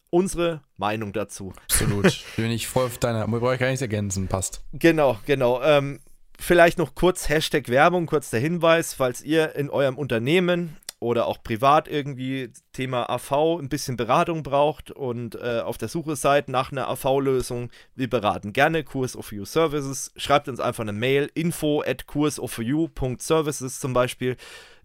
A: Unsere Meinung dazu.
B: Absolut. Bin ich voll auf deiner. Brauche ich gar nichts ergänzen, passt.
A: Genau, genau. Ähm, vielleicht noch kurz Hashtag Werbung, kurz der Hinweis, falls ihr in eurem Unternehmen oder auch privat irgendwie Thema AV ein bisschen Beratung braucht und äh, auf der Suche seid nach einer AV-Lösung, wir beraten gerne Kurs of You Services. Schreibt uns einfach eine Mail info at kursoforyou.services zum Beispiel.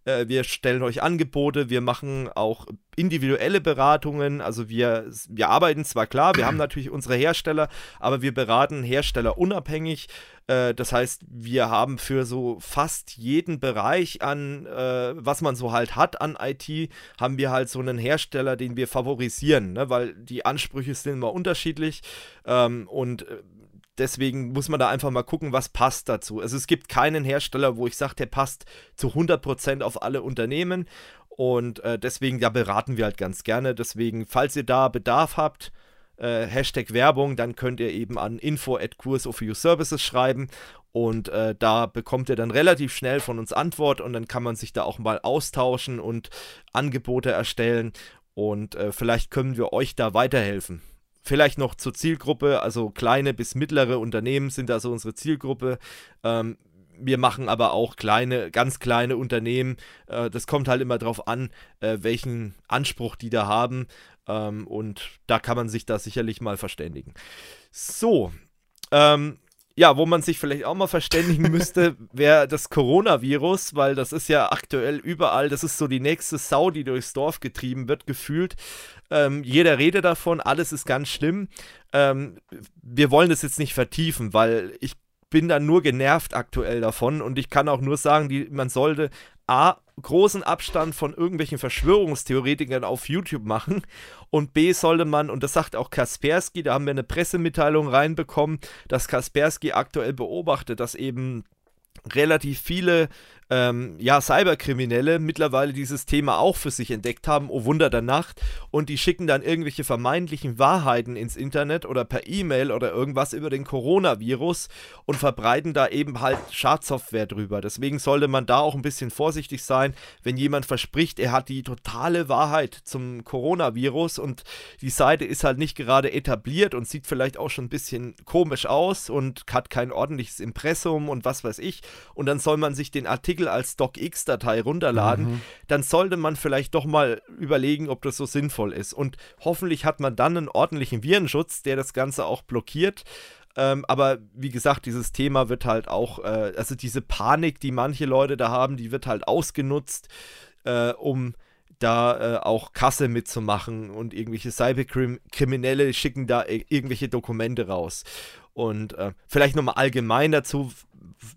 A: Äh, wir stellen euch Angebote, wir machen auch individuelle Beratungen. Also wir, wir arbeiten zwar klar, wir haben natürlich unsere Hersteller, aber wir beraten Hersteller unabhängig. Äh, das heißt, wir haben für so fast jeden Bereich an, äh, was man so halt hat an IT, haben wir halt so einen Hersteller, den wir favorisieren, ne? weil die Ansprüche sind immer unterschiedlich ähm, und äh, deswegen muss man da einfach mal gucken, was passt dazu. Also es gibt keinen Hersteller, wo ich sage, der passt zu 100% auf alle Unternehmen und äh, deswegen, da beraten wir halt ganz gerne. Deswegen, falls ihr da Bedarf habt, äh, Hashtag Werbung, dann könnt ihr eben an info at Services schreiben und äh, da bekommt ihr dann relativ schnell von uns Antwort und dann kann man sich da auch mal austauschen und Angebote erstellen und äh, vielleicht können wir euch da weiterhelfen. Vielleicht noch zur Zielgruppe, also kleine bis mittlere Unternehmen sind da so unsere Zielgruppe. Ähm, wir machen aber auch kleine, ganz kleine Unternehmen. Äh, das kommt halt immer darauf an, äh, welchen Anspruch die da haben. Ähm, und da kann man sich da sicherlich mal verständigen. So, ähm, ja, wo man sich vielleicht auch mal verständigen müsste, wäre das Coronavirus, weil das ist ja aktuell überall, das ist so die nächste Sau, die durchs Dorf getrieben wird, gefühlt. Ähm, jeder redet davon, alles ist ganz schlimm. Ähm, wir wollen das jetzt nicht vertiefen, weil ich bin da nur genervt aktuell davon und ich kann auch nur sagen, die, man sollte A, großen Abstand von irgendwelchen Verschwörungstheoretikern auf YouTube machen. Und B, sollte man, und das sagt auch Kaspersky, da haben wir eine Pressemitteilung reinbekommen, dass Kaspersky aktuell beobachtet, dass eben relativ viele ähm, ja, Cyberkriminelle mittlerweile dieses Thema auch für sich entdeckt haben, oh Wunder der Nacht, und die schicken dann irgendwelche vermeintlichen Wahrheiten ins Internet oder per E-Mail oder irgendwas über den Coronavirus und verbreiten da eben halt Schadsoftware drüber. Deswegen sollte man da auch ein bisschen vorsichtig sein, wenn jemand verspricht, er hat die totale Wahrheit zum Coronavirus und die Seite ist halt nicht gerade etabliert und sieht vielleicht auch schon ein bisschen komisch aus und hat kein ordentliches Impressum und was weiß ich. Und dann soll man sich den Artikel Artikel als DocX-Datei runterladen, mhm. dann sollte man vielleicht doch mal überlegen, ob das so sinnvoll ist. Und hoffentlich hat man dann einen ordentlichen Virenschutz, der das Ganze auch blockiert. Ähm, aber wie gesagt, dieses Thema wird halt auch, äh, also diese Panik, die manche Leute da haben, die wird halt ausgenutzt, äh, um da äh, auch Kasse mitzumachen und irgendwelche Cyberkriminelle schicken da irgendwelche Dokumente raus. Und äh, vielleicht nochmal allgemein dazu,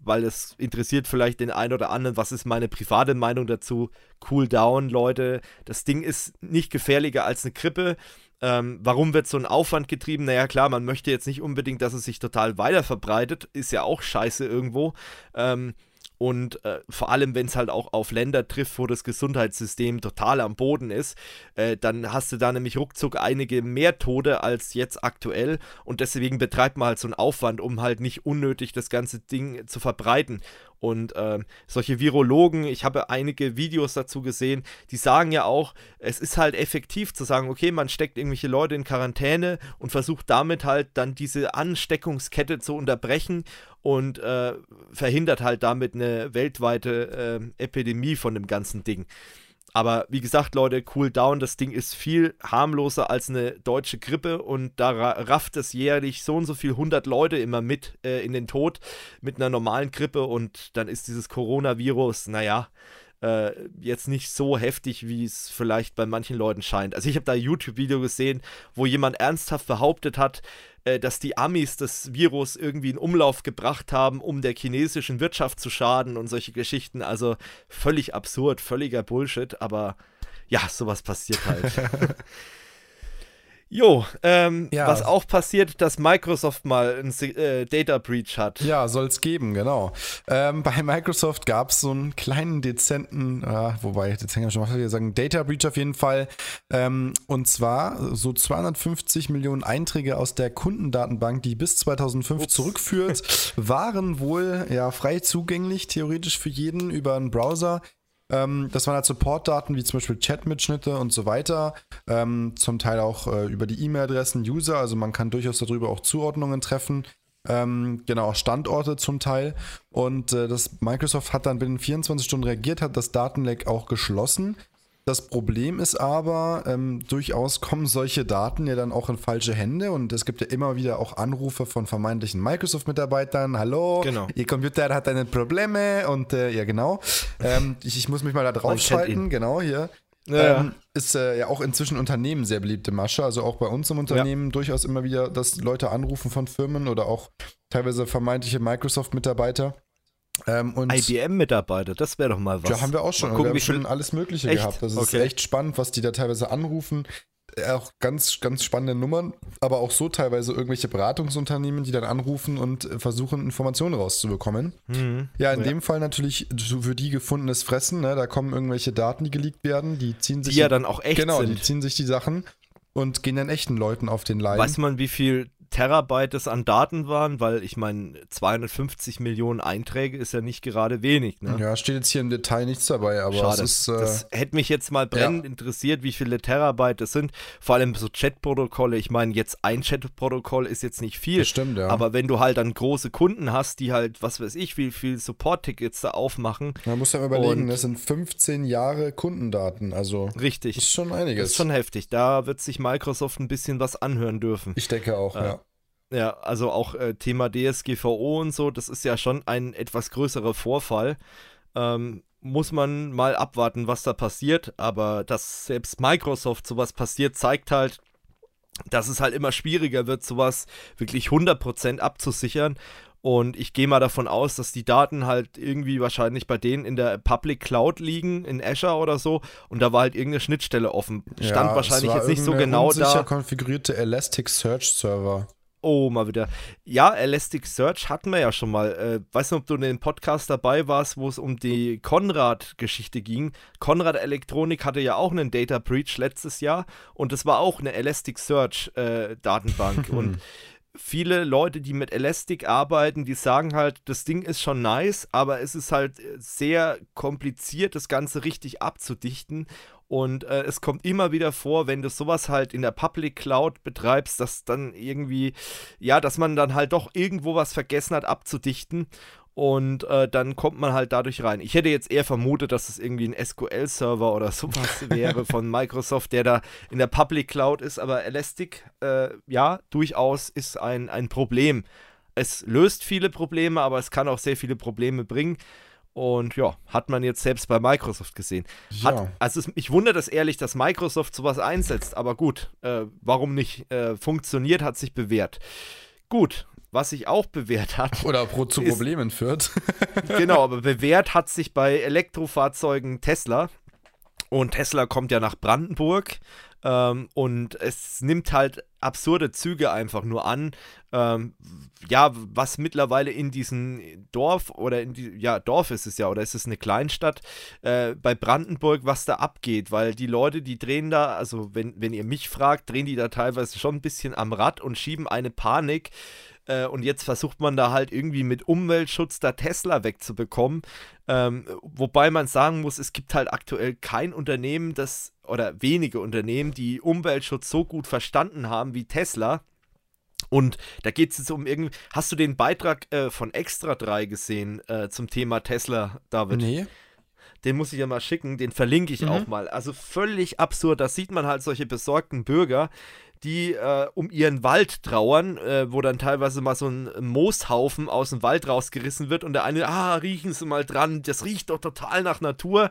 A: weil es interessiert vielleicht den einen oder anderen, was ist meine private Meinung dazu? Cool down, Leute. Das Ding ist nicht gefährlicher als eine Grippe. Ähm, warum wird so ein Aufwand getrieben? Naja, klar, man möchte jetzt nicht unbedingt, dass es sich total weiter verbreitet. Ist ja auch scheiße irgendwo. Ähm, und äh, vor allem, wenn es halt auch auf Länder trifft, wo das Gesundheitssystem total am Boden ist, äh, dann hast du da nämlich ruckzuck einige mehr Tode als jetzt aktuell. Und deswegen betreibt man halt so einen Aufwand, um halt nicht unnötig das ganze Ding zu verbreiten. Und äh, solche Virologen, ich habe einige Videos dazu gesehen, die sagen ja auch, es ist halt effektiv zu sagen, okay, man steckt irgendwelche Leute in Quarantäne und versucht damit halt dann diese Ansteckungskette zu unterbrechen und äh, verhindert halt damit eine weltweite äh, Epidemie von dem ganzen Ding. Aber wie gesagt, Leute, cool down, das Ding ist viel harmloser als eine deutsche Grippe und da rafft es jährlich so und so viel 100 Leute immer mit äh, in den Tod mit einer normalen Grippe und dann ist dieses Coronavirus, naja, äh, jetzt nicht so heftig, wie es vielleicht bei manchen Leuten scheint. Also ich habe da ein YouTube-Video gesehen, wo jemand ernsthaft behauptet hat, äh, dass die Amis das Virus irgendwie in Umlauf gebracht haben, um der chinesischen Wirtschaft zu schaden und solche Geschichten. Also völlig absurd, völliger Bullshit, aber ja, sowas passiert halt. Jo, ähm, ja. was auch passiert, dass Microsoft mal einen äh, Data Breach hat.
B: Ja, soll es geben, genau. Ähm, bei Microsoft gab es so einen kleinen dezenten, äh, wobei, jetzt hängen wir schon mal sagen, Data Breach auf jeden Fall. Ähm, und zwar so 250 Millionen Einträge aus der Kundendatenbank, die bis 2005 Ups. zurückführt, waren wohl ja frei zugänglich, theoretisch für jeden über einen Browser. Ähm, das waren halt Supportdaten wie zum Beispiel Chat-Mitschnitte und so weiter. Ähm, zum Teil auch äh, über die E-Mail-Adressen User. Also man kann durchaus darüber auch Zuordnungen treffen. Ähm, genau, auch Standorte zum Teil. Und äh, das Microsoft hat dann binnen 24 Stunden reagiert, hat das Datenleck auch geschlossen. Das Problem ist aber, ähm, durchaus kommen solche Daten ja dann auch in falsche Hände und es gibt ja immer wieder auch Anrufe von vermeintlichen Microsoft-Mitarbeitern. Hallo, genau. Ihr Computer hat eine Probleme und äh, ja genau. Ähm, ich, ich, muss mich mal da drauf schalten, genau hier. Ja, ähm, ist äh, ja auch inzwischen Unternehmen sehr beliebte Masche. Also auch bei uns im Unternehmen ja. durchaus immer wieder, dass Leute anrufen von Firmen oder auch teilweise vermeintliche Microsoft-Mitarbeiter.
A: Ähm, IBM-Mitarbeiter, das wäre doch mal was.
B: Ja, haben wir auch schon. Gucken, wir haben schon alles Mögliche echt? gehabt. Das okay. ist echt spannend, was die da teilweise anrufen. Äh, auch ganz, ganz spannende Nummern, aber auch so teilweise irgendwelche Beratungsunternehmen, die dann anrufen und äh, versuchen, Informationen rauszubekommen. Mhm. Ja, in ja. dem Fall natürlich für die gefundenes Fressen. Ne? Da kommen irgendwelche Daten, die geleakt werden, die ziehen sich.
A: Die ja dann auch echt
B: genau,
A: sind.
B: Die ziehen sich die Sachen und gehen dann echten Leuten auf den Leim.
A: Weiß man, wie viel Terabyte es an Daten waren, weil ich meine, 250 Millionen Einträge ist ja nicht gerade wenig. Ne?
B: Ja, steht jetzt hier im Detail nichts dabei, aber
A: Schade. Ist, äh, das hätte mich jetzt mal brennend ja. interessiert, wie viele Terabyte es sind. Vor allem so Chatprotokolle. Ich meine, jetzt ein Chatprotokoll ist jetzt nicht viel. Das
B: stimmt, ja.
A: Aber wenn du halt dann große Kunden hast, die halt, was weiß ich, wie viel Support-Tickets da aufmachen.
B: Man muss ja überlegen, das sind 15 Jahre Kundendaten. Also
A: richtig.
B: ist schon einiges. Das
A: ist schon heftig. Da wird sich Microsoft ein bisschen was anhören dürfen.
B: Ich denke auch, äh, ja.
A: Ja, also auch äh, Thema DSGVO und so, das ist ja schon ein etwas größerer Vorfall. Ähm, muss man mal abwarten, was da passiert, aber dass selbst Microsoft sowas passiert, zeigt halt, dass es halt immer schwieriger wird, sowas wirklich 100% abzusichern. Und ich gehe mal davon aus, dass die Daten halt irgendwie wahrscheinlich bei denen in der Public Cloud liegen, in Azure oder so. Und da war halt irgendeine Schnittstelle offen. Stand ja, wahrscheinlich jetzt nicht so genau da.
B: konfigurierte Elasticsearch Server.
A: Oh, mal wieder. Ja, Elasticsearch hatten wir ja schon mal. Äh, weißt du, ob du in dem Podcast dabei warst, wo es um die Konrad-Geschichte ging? Konrad Elektronik hatte ja auch einen Data Breach letztes Jahr und das war auch eine Elasticsearch-Datenbank. Äh, und viele Leute, die mit Elastic arbeiten, die sagen halt, das Ding ist schon nice, aber es ist halt sehr kompliziert, das Ganze richtig abzudichten. Und äh, es kommt immer wieder vor, wenn du sowas halt in der Public Cloud betreibst, dass dann irgendwie, ja, dass man dann halt doch irgendwo was vergessen hat abzudichten. Und äh, dann kommt man halt dadurch rein. Ich hätte jetzt eher vermutet, dass es irgendwie ein SQL-Server oder sowas wäre von Microsoft, der da in der Public Cloud ist. Aber Elastic, äh, ja, durchaus ist ein, ein Problem. Es löst viele Probleme, aber es kann auch sehr viele Probleme bringen. Und ja, hat man jetzt selbst bei Microsoft gesehen. Hat, ja. also es, ich wundere das ehrlich, dass Microsoft sowas einsetzt, aber gut, äh, warum nicht? Äh, funktioniert, hat sich bewährt. Gut, was sich auch bewährt hat.
B: Oder pro zu ist, Problemen führt.
A: genau, aber bewährt hat sich bei Elektrofahrzeugen Tesla. Und Tesla kommt ja nach Brandenburg. Ähm, und es nimmt halt absurde Züge einfach nur an. Ähm, ja, was mittlerweile in diesem Dorf oder in die, ja, Dorf ist es ja, oder ist es eine Kleinstadt, äh, bei Brandenburg, was da abgeht, weil die Leute, die drehen da, also wenn, wenn ihr mich fragt, drehen die da teilweise schon ein bisschen am Rad und schieben eine Panik. Äh, und jetzt versucht man da halt irgendwie mit Umweltschutz da Tesla wegzubekommen. Ähm, wobei man sagen muss, es gibt halt aktuell kein Unternehmen, das oder wenige Unternehmen, die Umweltschutz so gut verstanden haben wie Tesla. Und da geht es jetzt um irgendwie. Hast du den Beitrag äh, von Extra 3 gesehen äh, zum Thema Tesla, David?
B: Nee.
A: Den muss ich ja mal schicken, den verlinke ich mhm. auch mal. Also völlig absurd. Da sieht man halt solche besorgten Bürger, die äh, um ihren Wald trauern, äh, wo dann teilweise mal so ein Mooshaufen aus dem Wald rausgerissen wird und der eine, ah, riechen Sie mal dran, das riecht doch total nach Natur.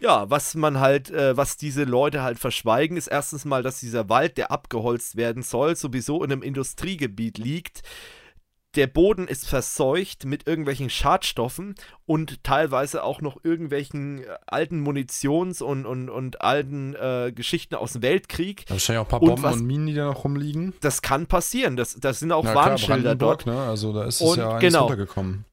A: Ja, was man halt, äh, was diese Leute halt verschweigen, ist erstens mal, dass dieser Wald, der abgeholzt werden soll, sowieso in einem Industriegebiet liegt der Boden ist verseucht mit irgendwelchen Schadstoffen und teilweise auch noch irgendwelchen äh, alten Munitions- und, und, und alten äh, Geschichten aus dem Weltkrieg.
B: Da wahrscheinlich auch ein paar Bomben und, was, und Minen, die da noch rumliegen.
A: Das kann passieren. Das, das sind auch Na, Warnschilder klar, dort.
B: Ne? Also da ist es und, ja genau, runtergekommen.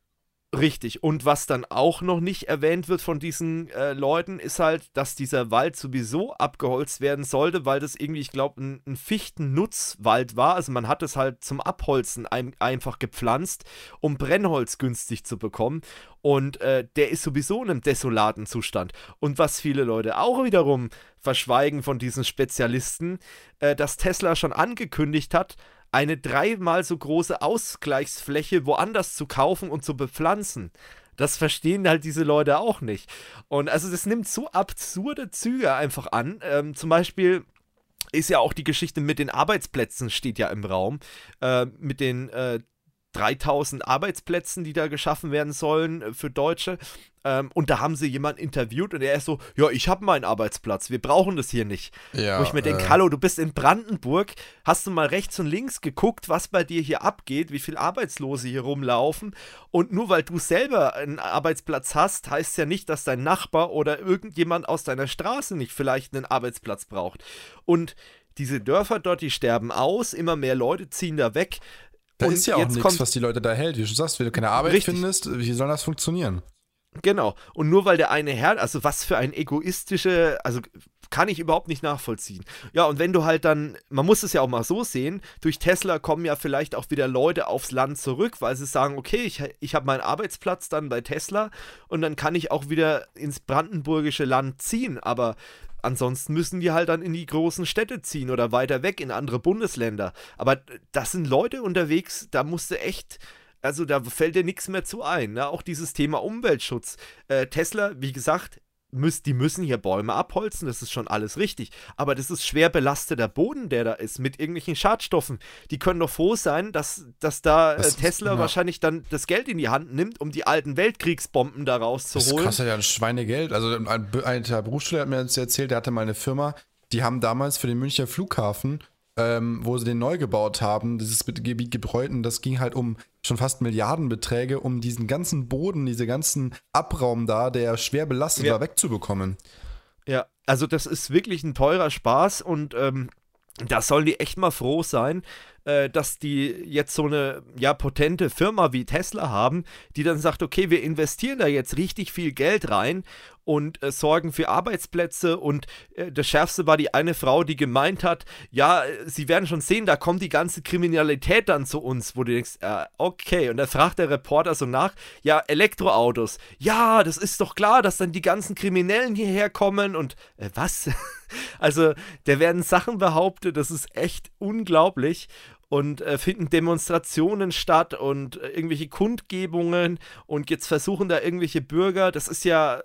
A: Richtig. Und was dann auch noch nicht erwähnt wird von diesen äh, Leuten, ist halt, dass dieser Wald sowieso abgeholzt werden sollte, weil das irgendwie, ich glaube, ein, ein Fichtennutzwald war. Also man hat es halt zum Abholzen ein, einfach gepflanzt, um Brennholz günstig zu bekommen. Und äh, der ist sowieso in einem desolaten Zustand. Und was viele Leute auch wiederum verschweigen von diesen Spezialisten, äh, dass Tesla schon angekündigt hat, eine dreimal so große Ausgleichsfläche woanders zu kaufen und zu bepflanzen. Das verstehen halt diese Leute auch nicht. Und also das nimmt so absurde Züge einfach an. Ähm, zum Beispiel ist ja auch die Geschichte mit den Arbeitsplätzen steht ja im Raum. Äh, mit den äh, 3000 Arbeitsplätzen, die da geschaffen werden sollen äh, für Deutsche. Ähm, und da haben sie jemanden interviewt und er ist so, ja, ich habe meinen Arbeitsplatz, wir brauchen das hier nicht. Ja, Wo ich mir denke, äh, hallo, du bist in Brandenburg, hast du mal rechts und links geguckt, was bei dir hier abgeht, wie viele Arbeitslose hier rumlaufen. Und nur weil du selber einen Arbeitsplatz hast, heißt ja nicht, dass dein Nachbar oder irgendjemand aus deiner Straße nicht vielleicht einen Arbeitsplatz braucht. Und diese Dörfer dort, die sterben aus, immer mehr Leute ziehen da weg.
B: Da und ist ja auch nichts, was die Leute da hält. Wie du sagst, wenn du keine Arbeit richtig. findest, wie soll das funktionieren?
A: Genau. Und nur weil der eine Herr, also was für ein egoistische, also kann ich überhaupt nicht nachvollziehen. Ja, und wenn du halt dann, man muss es ja auch mal so sehen, durch Tesla kommen ja vielleicht auch wieder Leute aufs Land zurück, weil sie sagen, okay, ich, ich habe meinen Arbeitsplatz dann bei Tesla und dann kann ich auch wieder ins brandenburgische Land ziehen. Aber ansonsten müssen die halt dann in die großen Städte ziehen oder weiter weg in andere Bundesländer. Aber das sind Leute unterwegs, da musst du echt also da fällt dir nichts mehr zu ein. Ne? Auch dieses Thema Umweltschutz. Äh, Tesla, wie gesagt, müß, die müssen hier Bäume abholzen, das ist schon alles richtig. Aber das ist schwer belasteter Boden, der da ist, mit irgendwelchen Schadstoffen. Die können doch froh sein, dass, dass da äh, Tesla ist, wahrscheinlich dann das Geld in die Hand nimmt, um die alten Weltkriegsbomben da rauszuholen. Das
B: kostet ja ein Schweinegeld. Also ein, ein Berufsschüler hat mir das erzählt, der hatte mal eine Firma, die haben damals für den Münchner Flughafen ähm, wo sie den neu gebaut haben, dieses Gebiet Gebräuten, das ging halt um schon fast Milliardenbeträge, um diesen ganzen Boden, diese ganzen Abraum da, der schwer belastet ja. war, wegzubekommen.
A: Ja, also das ist wirklich ein teurer Spaß und ähm, da sollen die echt mal froh sein, äh, dass die jetzt so eine ja potente Firma wie Tesla haben, die dann sagt, okay, wir investieren da jetzt richtig viel Geld rein und äh, sorgen für Arbeitsplätze. Und äh, das Schärfste war die eine Frau, die gemeint hat, ja, sie werden schon sehen, da kommt die ganze Kriminalität dann zu uns, wo du denkst, äh, okay. Und da fragt der Reporter so nach, ja, Elektroautos. Ja, das ist doch klar, dass dann die ganzen Kriminellen hierher kommen und äh, was? also, da werden Sachen behauptet, das ist echt unglaublich und äh, finden Demonstrationen statt und äh, irgendwelche Kundgebungen und jetzt versuchen da irgendwelche Bürger, das ist ja äh,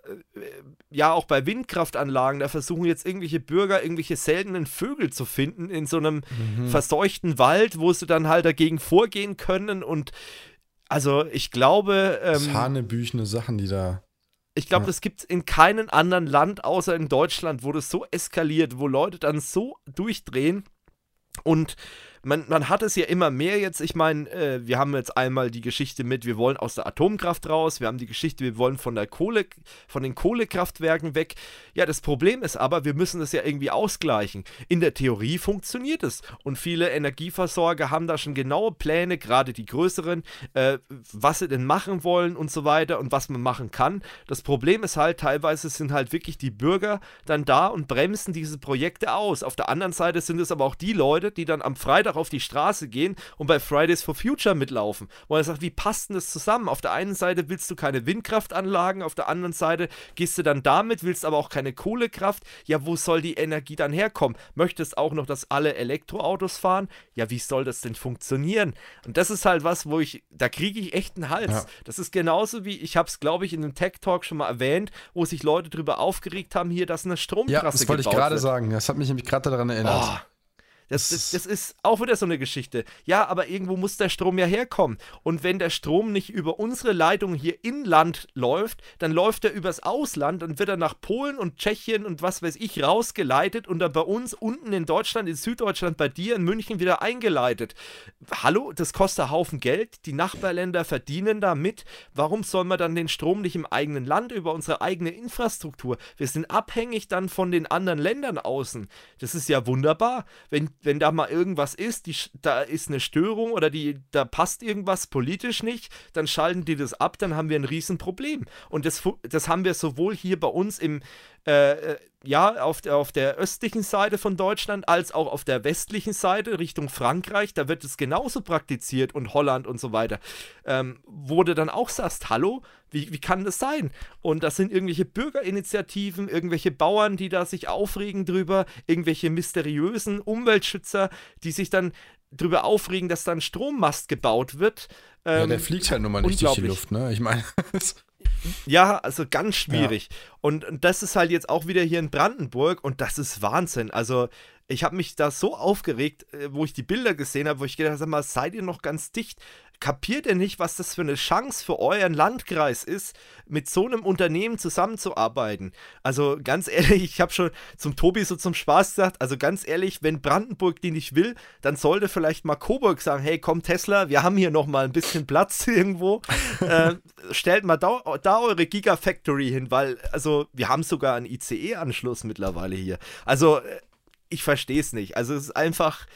A: ja auch bei Windkraftanlagen, da versuchen jetzt irgendwelche Bürger irgendwelche seltenen Vögel zu finden in so einem mhm. verseuchten Wald, wo sie dann halt dagegen vorgehen können und also ich glaube
B: ähm, das hanebüchene Sachen, die da
A: ich glaube, ja. das gibt es in keinem anderen Land außer in Deutschland, wo das so eskaliert, wo Leute dann so durchdrehen und man, man hat es ja immer mehr jetzt. Ich meine, äh, wir haben jetzt einmal die Geschichte mit, wir wollen aus der Atomkraft raus, wir haben die Geschichte, wir wollen von der Kohle, von den Kohlekraftwerken weg. Ja, das Problem ist aber, wir müssen das ja irgendwie ausgleichen. In der Theorie funktioniert es und viele Energieversorger haben da schon genaue Pläne, gerade die größeren, äh, was sie denn machen wollen und so weiter und was man machen kann. Das Problem ist halt, teilweise sind halt wirklich die Bürger dann da und bremsen diese Projekte aus. Auf der anderen Seite sind es aber auch die Leute, die dann am Freitag Freitag auf die Straße gehen und bei Fridays for Future mitlaufen. Wo er sagt, wie passt denn das zusammen? Auf der einen Seite willst du keine Windkraftanlagen, auf der anderen Seite gehst du dann damit, willst aber auch keine Kohlekraft. Ja, wo soll die Energie dann herkommen? Möchtest auch noch, dass alle Elektroautos fahren? Ja, wie soll das denn funktionieren? Und das ist halt was, wo ich, da kriege ich echt einen Hals. Ja. Das ist genauso wie, ich habe es, glaube ich, in einem Tech Talk schon mal erwähnt, wo sich Leute darüber aufgeregt haben, hier, dass eine Stromtrasse Ja,
B: das wollte ich gerade sagen. Das hat mich nämlich gerade daran erinnert. Oh.
A: Das, das, das, ist auch wieder so eine Geschichte. Ja, aber irgendwo muss der Strom ja herkommen. Und wenn der Strom nicht über unsere Leitung hier inland läuft, dann läuft er übers Ausland und wird er nach Polen und Tschechien und was weiß ich rausgeleitet und dann bei uns unten in Deutschland, in Süddeutschland, bei dir in München wieder eingeleitet. Hallo, das kostet einen Haufen Geld. Die Nachbarländer verdienen damit. Warum soll man dann den Strom nicht im eigenen Land über unsere eigene Infrastruktur? Wir sind abhängig dann von den anderen Ländern außen. Das ist ja wunderbar. Wenn wenn da mal irgendwas ist, die, da ist eine Störung oder die, da passt irgendwas politisch nicht, dann schalten die das ab, dann haben wir ein Riesenproblem. Und das, das haben wir sowohl hier bei uns im, äh, äh, ja, auf der, auf der östlichen Seite von Deutschland als auch auf der westlichen Seite Richtung Frankreich, da wird es genauso praktiziert und Holland und so weiter. Ähm, wo du dann auch sagst, hallo, wie, wie kann das sein? Und das sind irgendwelche Bürgerinitiativen, irgendwelche Bauern, die da sich aufregen drüber, irgendwelche mysteriösen Umweltschützer, die sich dann drüber aufregen, dass da ein Strommast gebaut wird.
B: Ähm, ja, der fliegt halt nun mal nicht durch die Luft, ne? Ich meine.
A: Ja, also ganz schwierig. Ja. Und, und das ist halt jetzt auch wieder hier in Brandenburg und das ist Wahnsinn. Also ich habe mich da so aufgeregt, äh, wo ich die Bilder gesehen habe, wo ich gedacht habe, seid ihr noch ganz dicht? Kapiert ihr nicht, was das für eine Chance für euren Landkreis ist, mit so einem Unternehmen zusammenzuarbeiten? Also ganz ehrlich, ich habe schon zum Tobi so zum Spaß gesagt, also ganz ehrlich, wenn Brandenburg die nicht will, dann sollte vielleicht mal Coburg sagen, hey, komm Tesla, wir haben hier noch mal ein bisschen Platz irgendwo, äh, stellt mal da, da eure Gigafactory hin, weil, also wir haben sogar einen ICE-Anschluss mittlerweile hier. Also äh, ich verstehe es nicht. Also es ist einfach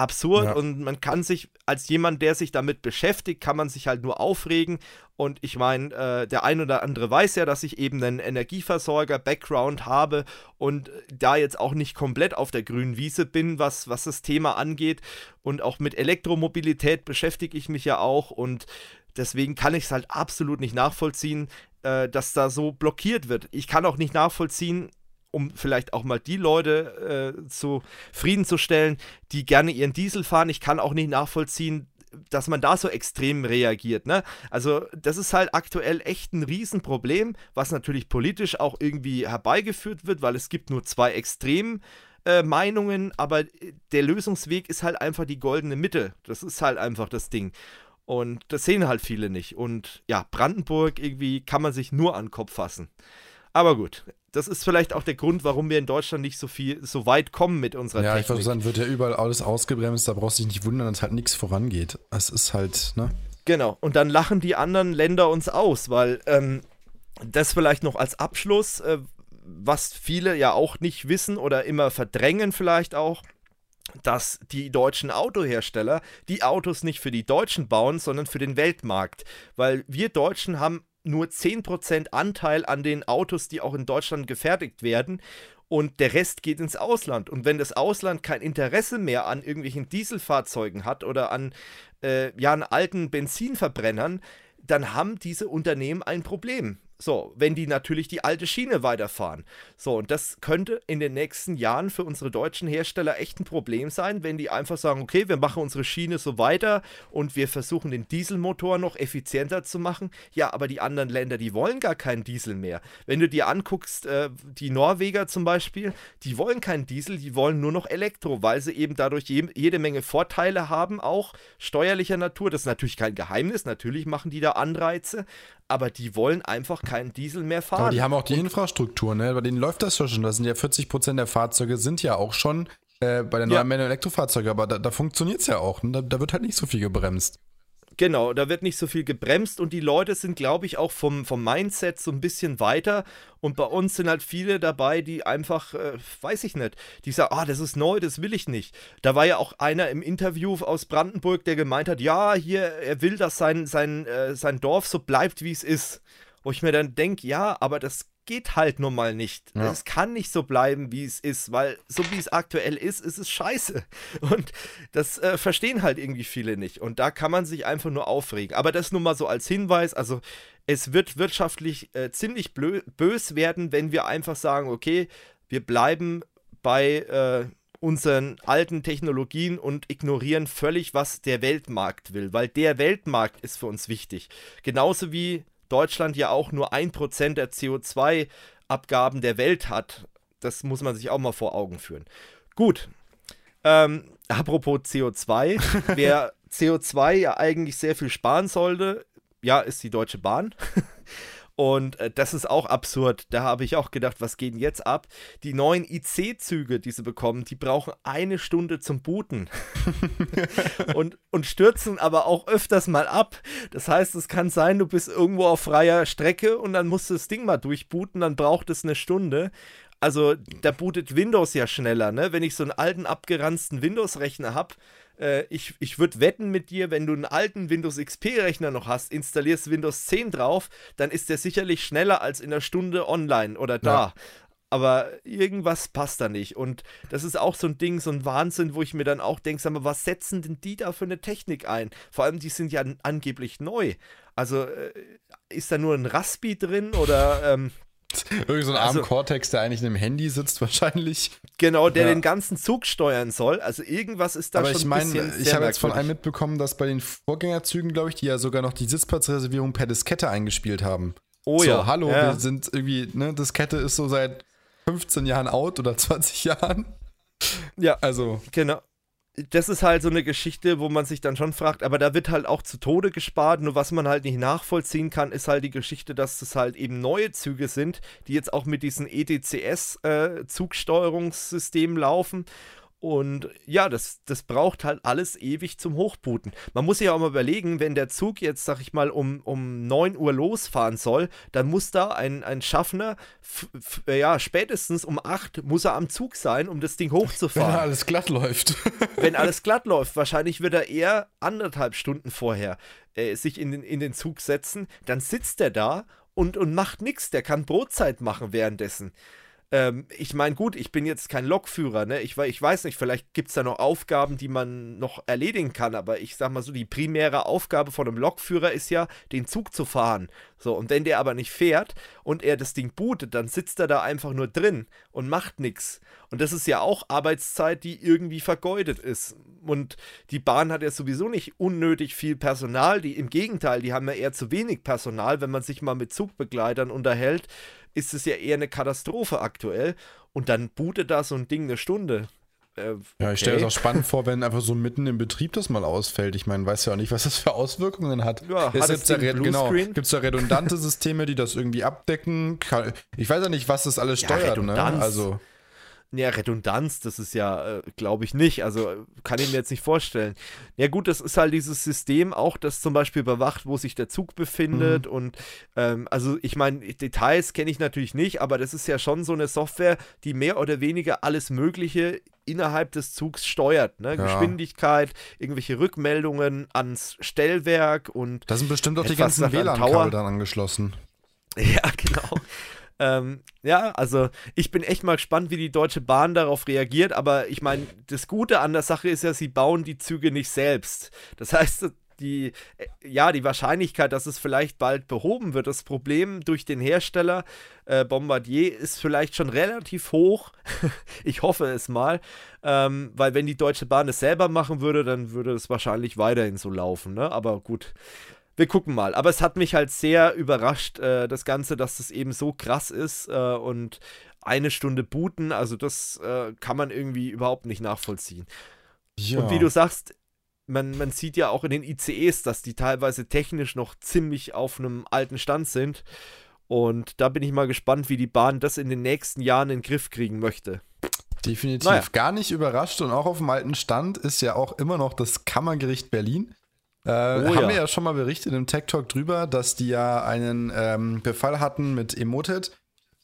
A: absurd ja. und man kann sich als jemand, der sich damit beschäftigt, kann man sich halt nur aufregen. Und ich meine, äh, der ein oder andere weiß ja, dass ich eben einen Energieversorger-Background habe und da jetzt auch nicht komplett auf der grünen Wiese bin, was, was das Thema angeht. Und auch mit Elektromobilität beschäftige ich mich ja auch und deswegen kann ich es halt absolut nicht nachvollziehen, äh, dass da so blockiert wird. Ich kann auch nicht nachvollziehen, um vielleicht auch mal die Leute äh, zufriedenzustellen, die gerne ihren Diesel fahren. Ich kann auch nicht nachvollziehen, dass man da so extrem reagiert. Ne? Also das ist halt aktuell echt ein Riesenproblem, was natürlich politisch auch irgendwie herbeigeführt wird, weil es gibt nur zwei Extremen. Äh, Meinungen, aber der Lösungsweg ist halt einfach die goldene Mitte. Das ist halt einfach das Ding. Und das sehen halt viele nicht. Und ja, Brandenburg irgendwie kann man sich nur an den Kopf fassen. Aber gut, das ist vielleicht auch der Grund, warum wir in Deutschland nicht so viel, so weit kommen mit unserer
B: ja,
A: Technik.
B: Ja, ich würde sagen, wird ja überall alles ausgebremst, da brauchst du dich nicht wundern, dass halt nichts vorangeht. Es ist halt, ne?
A: Genau, und dann lachen die anderen Länder uns aus, weil ähm, das vielleicht noch als Abschluss, äh, was viele ja auch nicht wissen oder immer verdrängen vielleicht auch, dass die deutschen Autohersteller die Autos nicht für die Deutschen bauen, sondern für den Weltmarkt. Weil wir Deutschen haben nur 10% Anteil an den Autos, die auch in Deutschland gefertigt werden. Und der Rest geht ins Ausland. Und wenn das Ausland kein Interesse mehr an irgendwelchen Dieselfahrzeugen hat oder an, äh, ja, an alten Benzinverbrennern, dann haben diese Unternehmen ein Problem. So, wenn die natürlich die alte Schiene weiterfahren. So, und das könnte in den nächsten Jahren für unsere deutschen Hersteller echt ein Problem sein, wenn die einfach sagen, okay, wir machen unsere Schiene so weiter und wir versuchen den Dieselmotor noch effizienter zu machen. Ja, aber die anderen Länder, die wollen gar keinen Diesel mehr. Wenn du dir anguckst, äh, die Norweger zum Beispiel, die wollen keinen Diesel, die wollen nur noch Elektro, weil sie eben dadurch je, jede Menge Vorteile haben, auch steuerlicher Natur. Das ist natürlich kein Geheimnis, natürlich machen die da Anreize, aber die wollen einfach keinen Diesel mehr fahren. Aber
B: die haben auch die und Infrastruktur, ne? Bei denen läuft das schon. Da sind ja 40 Prozent der Fahrzeuge sind ja auch schon äh, bei den neuen ja. Elektrofahrzeugen, aber da, da funktioniert es ja auch. Ne? Da, da wird halt nicht so viel gebremst.
A: Genau, da wird nicht so viel gebremst und die Leute sind, glaube ich, auch vom, vom Mindset so ein bisschen weiter. Und bei uns sind halt viele dabei, die einfach, äh, weiß ich nicht, die sagen, ah, das ist neu, das will ich nicht. Da war ja auch einer im Interview aus Brandenburg, der gemeint hat, ja, hier, er will, dass sein, sein, äh, sein Dorf so bleibt, wie es ist. Wo ich mir dann denke, ja, aber das geht halt nun mal nicht. Ja. Es kann nicht so bleiben, wie es ist, weil so wie es aktuell ist, ist es scheiße. Und das äh, verstehen halt irgendwie viele nicht. Und da kann man sich einfach nur aufregen. Aber das nur mal so als Hinweis. Also es wird wirtschaftlich äh, ziemlich bös werden, wenn wir einfach sagen, okay, wir bleiben bei äh, unseren alten Technologien und ignorieren völlig, was der Weltmarkt will, weil der Weltmarkt ist für uns wichtig. Genauso wie Deutschland ja auch nur ein Prozent der CO2-Abgaben der Welt hat. Das muss man sich auch mal vor Augen führen. Gut. Ähm, apropos CO2, wer CO2 ja eigentlich sehr viel sparen sollte, ja, ist die Deutsche Bahn. Und äh, das ist auch absurd. Da habe ich auch gedacht, was geht denn jetzt ab? Die neuen IC-Züge, die sie bekommen, die brauchen eine Stunde zum Booten. und, und stürzen aber auch öfters mal ab. Das heißt, es kann sein, du bist irgendwo auf freier Strecke und dann musst du das Ding mal durchbooten, dann braucht es eine Stunde. Also da bootet Windows ja schneller, ne? Wenn ich so einen alten abgeranzten Windows-Rechner habe, äh, ich, ich würde wetten mit dir, wenn du einen alten Windows XP-Rechner noch hast, installierst Windows 10 drauf, dann ist der sicherlich schneller als in einer Stunde online oder da. Ja. Aber irgendwas passt da nicht. Und das ist auch so ein Ding, so ein Wahnsinn, wo ich mir dann auch denke, sag mal, was setzen denn die da für eine Technik ein? Vor allem, die sind ja angeblich neu. Also äh, ist da nur ein Raspi drin oder ähm,
B: Irgend so ein also, Cortex, der eigentlich in einem Handy sitzt, wahrscheinlich.
A: Genau, der ja. den ganzen Zug steuern soll. Also irgendwas ist da
B: Aber
A: schon
B: ich mein, ein bisschen Ich habe jetzt von einem mitbekommen, dass bei den Vorgängerzügen, glaube ich, die ja sogar noch die Sitzplatzreservierung per Diskette eingespielt haben. Oh so, ja. Hallo, ja. wir sind irgendwie, ne, das Kette ist so seit 15 Jahren out oder 20 Jahren.
A: Ja. Also. Genau das ist halt so eine Geschichte, wo man sich dann schon fragt, aber da wird halt auch zu Tode gespart. Nur was man halt nicht nachvollziehen kann, ist halt die Geschichte, dass das halt eben neue Züge sind, die jetzt auch mit diesen EDCS-Zugsteuerungssystemen äh, laufen. Und ja, das, das braucht halt alles ewig zum Hochbooten. Man muss sich auch mal überlegen, wenn der Zug jetzt, sag ich mal, um, um 9 Uhr losfahren soll, dann muss da ein, ein Schaffner, ja, spätestens um 8 muss er am Zug sein, um das Ding hochzufahren. Wenn
B: alles glatt läuft.
A: wenn alles glatt läuft. Wahrscheinlich wird er eher anderthalb Stunden vorher äh, sich in den, in den Zug setzen. Dann sitzt er da und, und macht nichts. Der kann Brotzeit machen währenddessen. Ähm, ich meine, gut, ich bin jetzt kein Lokführer, ne? Ich, ich weiß nicht, vielleicht gibt es da noch Aufgaben, die man noch erledigen kann, aber ich sag mal so, die primäre Aufgabe von einem Lokführer ist ja, den Zug zu fahren. So, und wenn der aber nicht fährt und er das Ding bootet, dann sitzt er da einfach nur drin und macht nichts. Und das ist ja auch Arbeitszeit, die irgendwie vergeudet ist. Und die Bahn hat ja sowieso nicht unnötig viel Personal. Die, Im Gegenteil, die haben ja eher zu wenig Personal, wenn man sich mal mit Zugbegleitern unterhält ist es ja eher eine Katastrophe aktuell. Und dann bootet da so ein Ding eine Stunde.
B: Äh, ja, ich stelle es auch spannend vor, wenn einfach so mitten im Betrieb das mal ausfällt. Ich meine, weiß ja auch nicht, was das für Auswirkungen hat. Ja, es gibt da, genau, gibt's da redundante Systeme, die das irgendwie abdecken. Ich weiß ja nicht, was das alles steuert. Ja, ne?
A: Also ja, Redundanz, das ist ja, äh, glaube ich nicht. Also kann ich mir jetzt nicht vorstellen. Ja, gut, das ist halt dieses System auch, das zum Beispiel überwacht, wo sich der Zug befindet. Mhm. Und ähm, also ich meine, Details kenne ich natürlich nicht, aber das ist ja schon so eine Software, die mehr oder weniger alles Mögliche innerhalb des Zugs steuert. Ne? Ja. Geschwindigkeit, irgendwelche Rückmeldungen ans Stellwerk und.
B: Da sind bestimmt auch die ganzen WLAN-Kabel dann angeschlossen.
A: Ja, genau. Ähm, ja, also ich bin echt mal gespannt, wie die Deutsche Bahn darauf reagiert. Aber ich meine, das Gute an der Sache ist ja, sie bauen die Züge nicht selbst. Das heißt, die, äh, ja, die Wahrscheinlichkeit, dass es vielleicht bald behoben wird, das Problem durch den Hersteller äh, Bombardier ist vielleicht schon relativ hoch. ich hoffe es mal, ähm, weil wenn die Deutsche Bahn es selber machen würde, dann würde es wahrscheinlich weiterhin so laufen. Ne? Aber gut, wir gucken mal. Aber es hat mich halt sehr überrascht, äh, das Ganze, dass das eben so krass ist äh, und eine Stunde booten, also das äh, kann man irgendwie überhaupt nicht nachvollziehen. Ja. Und wie du sagst, man, man sieht ja auch in den ICEs, dass die teilweise technisch noch ziemlich auf einem alten Stand sind. Und da bin ich mal gespannt, wie die Bahn das in den nächsten Jahren in den Griff kriegen möchte.
B: Definitiv. Naja. Gar nicht überrascht und auch auf dem alten Stand ist ja auch immer noch das Kammergericht Berlin. Äh, oh, haben ja. wir ja schon mal berichtet im Tech Talk drüber, dass die ja einen ähm, Befall hatten mit Emoted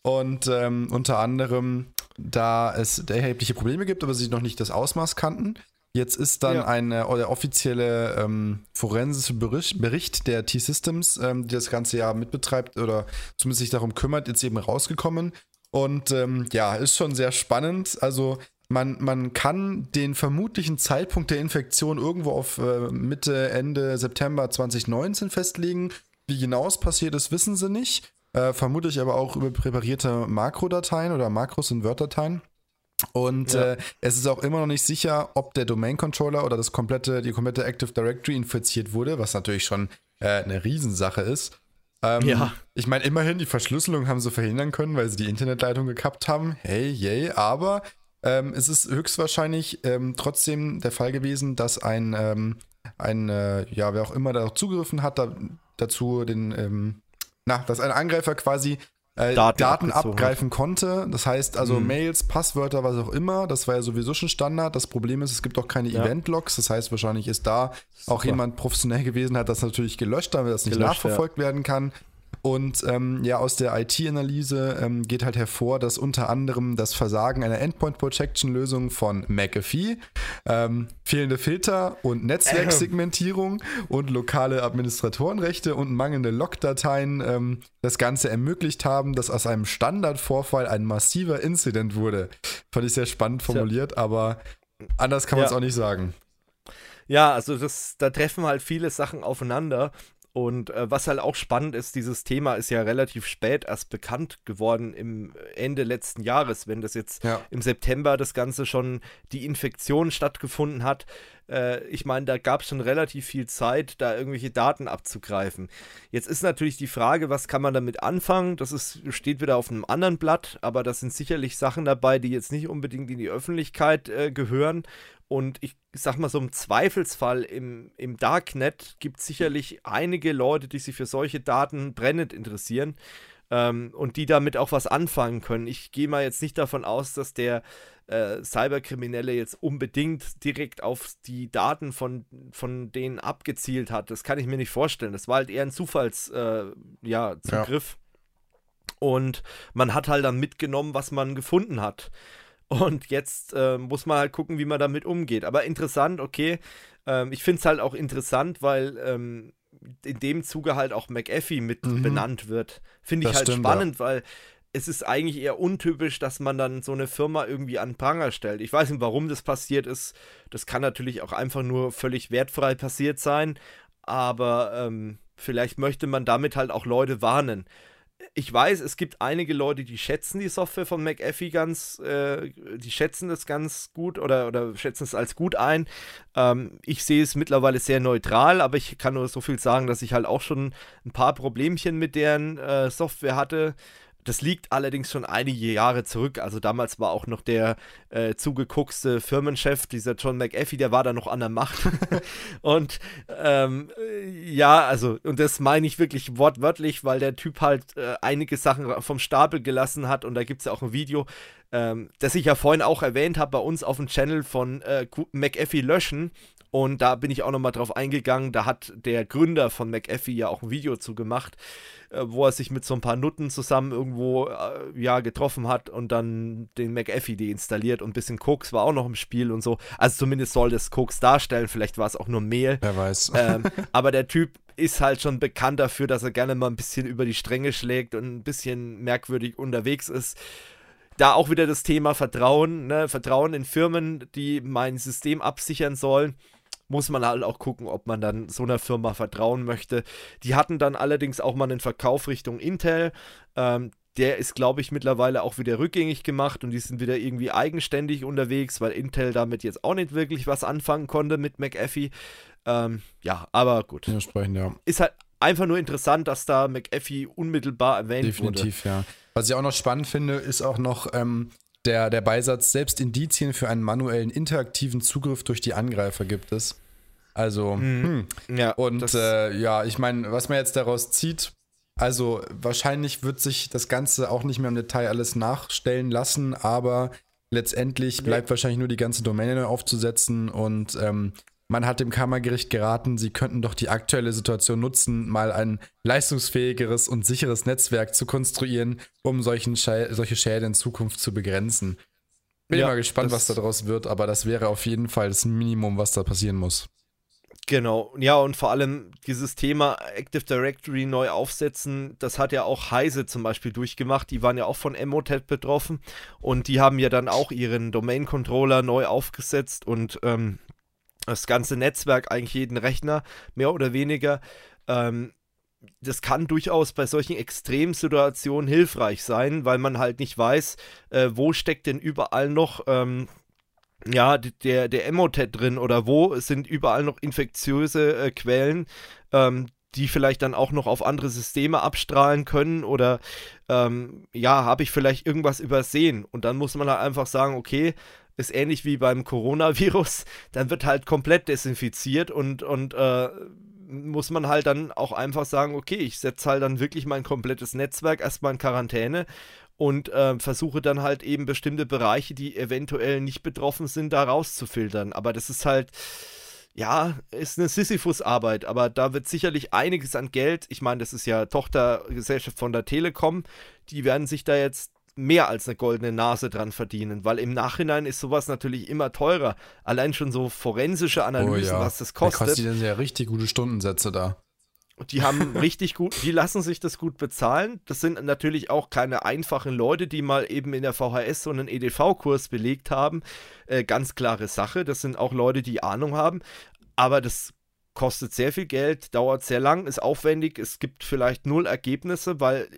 B: und ähm, unter anderem da es erhebliche Probleme gibt, aber sie noch nicht das Ausmaß kannten. Jetzt ist dann ja. ein äh, der offizielle ähm, forensische Bericht, Bericht der T-Systems, ähm, die das ganze Jahr mitbetreibt oder zumindest sich darum kümmert, jetzt eben rausgekommen. Und ähm, ja, ist schon sehr spannend. Also man, man kann den vermutlichen Zeitpunkt der Infektion irgendwo auf äh, Mitte, Ende September 2019 festlegen. Wie genau es passiert ist, wissen sie nicht. Äh, vermutlich aber auch über präparierte Makrodateien oder Makros in Word-Dateien. Und ja. äh, es ist auch immer noch nicht sicher, ob der Domain Controller oder das komplette, die komplette Active Directory infiziert wurde, was natürlich schon äh, eine Riesensache ist. Ähm, ja. Ich meine, immerhin, die Verschlüsselung haben sie verhindern können, weil sie die Internetleitung gekappt haben. Hey, yay, aber ähm, es ist höchstwahrscheinlich ähm, trotzdem der Fall gewesen, dass ein, ähm, ein äh, ja, wer auch immer da zugegriffen hat, da, dazu den, ähm, na, dass ein Angreifer quasi äh, Daten, Daten abgreifen konnte. Das heißt also mhm. Mails, Passwörter, was auch immer. Das war ja sowieso schon Standard. Das Problem ist, es gibt auch keine ja. Event-Logs. Das heißt, wahrscheinlich ist da Super. auch jemand professionell gewesen, hat das natürlich gelöscht, damit das nicht gelöscht, nachverfolgt ja. werden kann. Und ähm, ja, aus der IT-Analyse ähm, geht halt hervor, dass unter anderem das Versagen einer Endpoint-Protection-Lösung von McAfee, ähm, fehlende Filter und Netzwerksegmentierung und lokale Administratorenrechte und mangelnde Logdateien ähm, das Ganze ermöglicht haben, dass aus einem Standardvorfall ein massiver Incident wurde. Fand ich sehr spannend formuliert, ja. aber anders kann man es ja. auch nicht sagen.
A: Ja, also das, da treffen halt viele Sachen aufeinander. Und äh, was halt auch spannend ist, dieses Thema ist ja relativ spät erst bekannt geworden im Ende letzten Jahres, wenn das jetzt ja. im September das Ganze schon die Infektion stattgefunden hat. Äh, ich meine, da gab es schon relativ viel Zeit, da irgendwelche Daten abzugreifen. Jetzt ist natürlich die Frage, was kann man damit anfangen? Das ist, steht wieder auf einem anderen Blatt, aber das sind sicherlich Sachen dabei, die jetzt nicht unbedingt in die Öffentlichkeit äh, gehören. Und ich sag mal so im Zweifelsfall im, im Darknet gibt es sicherlich einige Leute, die sich für solche Daten brennend interessieren ähm, und die damit auch was anfangen können. Ich gehe mal jetzt nicht davon aus, dass der äh, Cyberkriminelle jetzt unbedingt direkt auf die Daten von, von denen abgezielt hat. Das kann ich mir nicht vorstellen. Das war halt eher ein Zufallszugriff. Äh, ja, Ja. Und man hat halt dann mitgenommen, was man gefunden hat. Und jetzt äh, muss man halt gucken, wie man damit umgeht. Aber interessant, okay. Ähm, ich finde es halt auch interessant, weil ähm, in dem Zuge halt auch McAfee mit mhm. benannt wird. Finde ich das halt stimmt, spannend, ja. weil es ist eigentlich eher untypisch, dass man dann so eine Firma irgendwie an Pranger stellt. Ich weiß nicht, warum das passiert ist. Das kann natürlich auch einfach nur völlig wertfrei passiert sein. Aber ähm, vielleicht möchte man damit halt auch Leute warnen ich weiß, es gibt einige Leute, die schätzen die Software von McAfee ganz, äh, die schätzen das ganz gut oder, oder schätzen es als gut ein. Ähm, ich sehe es mittlerweile sehr neutral, aber ich kann nur so viel sagen, dass ich halt auch schon ein paar Problemchen mit deren äh, Software hatte. Das liegt allerdings schon einige Jahre zurück. Also damals war auch noch der äh, zugeguckste Firmenchef, dieser John McAfee, der war da noch an der Macht. und ähm, ja, also, und das meine ich wirklich wortwörtlich, weil der Typ halt äh, einige Sachen vom Stapel gelassen hat. Und da gibt es ja auch ein Video, ähm, das ich ja vorhin auch erwähnt habe bei uns auf dem Channel von äh, McAfee löschen. Und da bin ich auch nochmal drauf eingegangen. Da hat der Gründer von McAfee ja auch ein Video zu gemacht, äh, wo er sich mit so ein paar Nutten zusammen irgendwo äh, ja, getroffen hat und dann den McAfee deinstalliert und ein bisschen Koks war auch noch im Spiel und so. Also zumindest soll das Koks darstellen. Vielleicht war es auch nur Mehl.
B: Wer weiß.
A: Ähm, aber der Typ ist halt schon bekannt dafür, dass er gerne mal ein bisschen über die Stränge schlägt und ein bisschen merkwürdig unterwegs ist da auch wieder das Thema Vertrauen, ne? Vertrauen in Firmen, die mein System absichern sollen muss man halt auch gucken, ob man dann so einer Firma vertrauen möchte. Die hatten dann allerdings auch mal einen Verkauf Richtung Intel. Ähm, der ist, glaube ich, mittlerweile auch wieder rückgängig gemacht und die sind wieder irgendwie eigenständig unterwegs, weil Intel damit jetzt auch nicht wirklich was anfangen konnte mit McAfee. Ähm, ja, aber gut.
B: Ja, sprechen, ja.
A: Ist halt einfach nur interessant, dass da McAfee unmittelbar erwähnt
B: Definitiv, wurde. Definitiv, ja. Was ich auch noch spannend finde, ist auch noch, ähm, der, der Beisatz, selbst Indizien für einen manuellen interaktiven Zugriff durch die Angreifer gibt es. Also, mhm. hm. ja, und äh, ja, ich meine, was man jetzt daraus zieht, also wahrscheinlich wird sich das Ganze auch nicht mehr im Detail alles nachstellen lassen, aber letztendlich bleibt ja. wahrscheinlich nur die ganze Domäne aufzusetzen und ähm, man hat dem Kammergericht geraten, sie könnten doch die aktuelle Situation nutzen, mal ein leistungsfähigeres und sicheres Netzwerk zu konstruieren, um solchen Schä solche Schäden in Zukunft zu begrenzen. Bin ja, mal gespannt, was daraus wird, aber das wäre auf jeden Fall das Minimum, was da passieren muss.
A: Genau, ja, und vor allem dieses Thema Active Directory neu aufsetzen, das hat ja auch Heise zum Beispiel durchgemacht. Die waren ja auch von Emotet betroffen und die haben ja dann auch ihren Domain-Controller neu aufgesetzt und ähm, das ganze Netzwerk, eigentlich jeden Rechner, mehr oder weniger. Ähm, das kann durchaus bei solchen Extremsituationen hilfreich sein, weil man halt nicht weiß, äh, wo steckt denn überall noch ähm, ja, der, der Emotet drin oder wo sind überall noch infektiöse äh, Quellen, ähm, die vielleicht dann auch noch auf andere Systeme abstrahlen können oder ähm, ja, habe ich vielleicht irgendwas übersehen und dann muss man halt einfach sagen, okay, ist ähnlich wie beim Coronavirus, dann wird halt komplett desinfiziert und, und äh, muss man halt dann auch einfach sagen, okay, ich setze halt dann wirklich mein komplettes Netzwerk erstmal in Quarantäne und äh, versuche dann halt eben bestimmte Bereiche, die eventuell nicht betroffen sind, da rauszufiltern. Aber das ist halt, ja, ist eine Sisyphus-Arbeit, aber da wird sicherlich einiges an Geld, ich meine, das ist ja Tochtergesellschaft von der Telekom, die werden sich da jetzt mehr als eine goldene Nase dran verdienen, weil im Nachhinein ist sowas natürlich immer teurer. Allein schon so forensische Analysen, oh ja. was das kostet. Da kostet
B: ja richtig gute Stundensätze da.
A: Die haben richtig gut, die lassen sich das gut bezahlen. Das sind natürlich auch keine einfachen Leute, die mal eben in der VHS so einen EDV-Kurs belegt haben. Äh, ganz klare Sache. Das sind auch Leute, die Ahnung haben. Aber das kostet sehr viel Geld, dauert sehr lang, ist aufwendig. Es gibt vielleicht null Ergebnisse, weil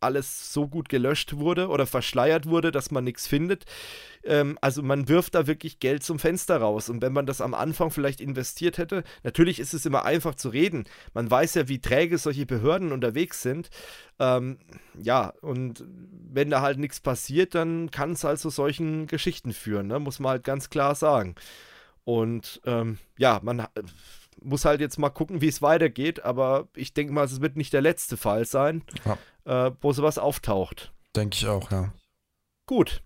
A: alles so gut gelöscht wurde oder verschleiert wurde, dass man nichts findet. Ähm, also man wirft da wirklich Geld zum Fenster raus. Und wenn man das am Anfang vielleicht investiert hätte, natürlich ist es immer einfach zu reden. Man weiß ja, wie träge solche Behörden unterwegs sind. Ähm, ja, und wenn da halt nichts passiert, dann kann es halt zu solchen Geschichten führen, ne? muss man halt ganz klar sagen. Und ähm, ja, man muss halt jetzt mal gucken, wie es weitergeht, aber ich denke mal, es wird nicht der letzte Fall sein, ja. äh, wo sowas auftaucht.
B: Denke ich auch, ja.
A: Gut.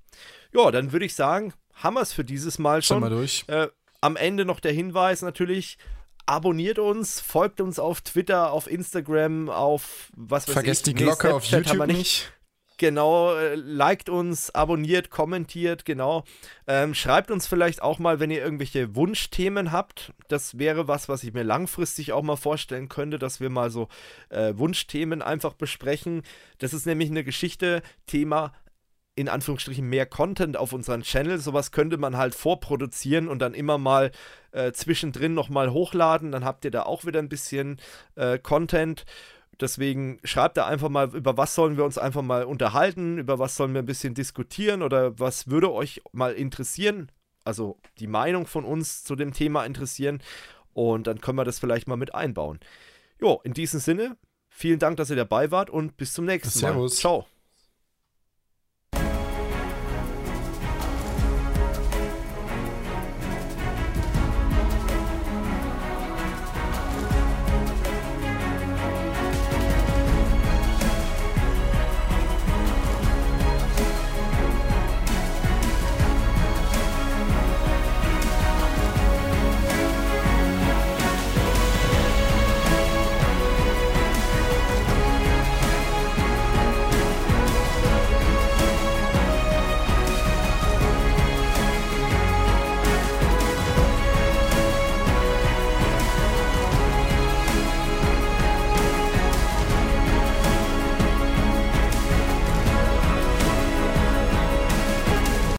A: Ja, dann würde ich sagen, haben wir es für dieses Mal schon.
B: Mal durch.
A: Äh, am Ende noch der Hinweis natürlich, abonniert uns, folgt uns auf Twitter, auf Instagram, auf was weiß
B: Vergesst ich. Vergesst die Glocke nee, auf YouTube nicht.
A: Genau, äh, liked uns, abonniert, kommentiert, genau. Ähm, schreibt uns vielleicht auch mal, wenn ihr irgendwelche Wunschthemen habt. Das wäre was, was ich mir langfristig auch mal vorstellen könnte, dass wir mal so äh, Wunschthemen einfach besprechen. Das ist nämlich eine Geschichte, Thema in Anführungsstrichen mehr Content auf unseren Channel. Sowas könnte man halt vorproduzieren und dann immer mal äh, zwischendrin nochmal hochladen. Dann habt ihr da auch wieder ein bisschen äh, Content. Deswegen schreibt da einfach mal, über was sollen wir uns einfach mal unterhalten, über was sollen wir ein bisschen diskutieren oder was würde euch mal interessieren, also die Meinung von uns zu dem Thema interessieren und dann können wir das vielleicht mal mit einbauen. Jo, in diesem Sinne, vielen Dank, dass ihr dabei wart und bis zum nächsten
B: Servus.
A: Mal. Ciao.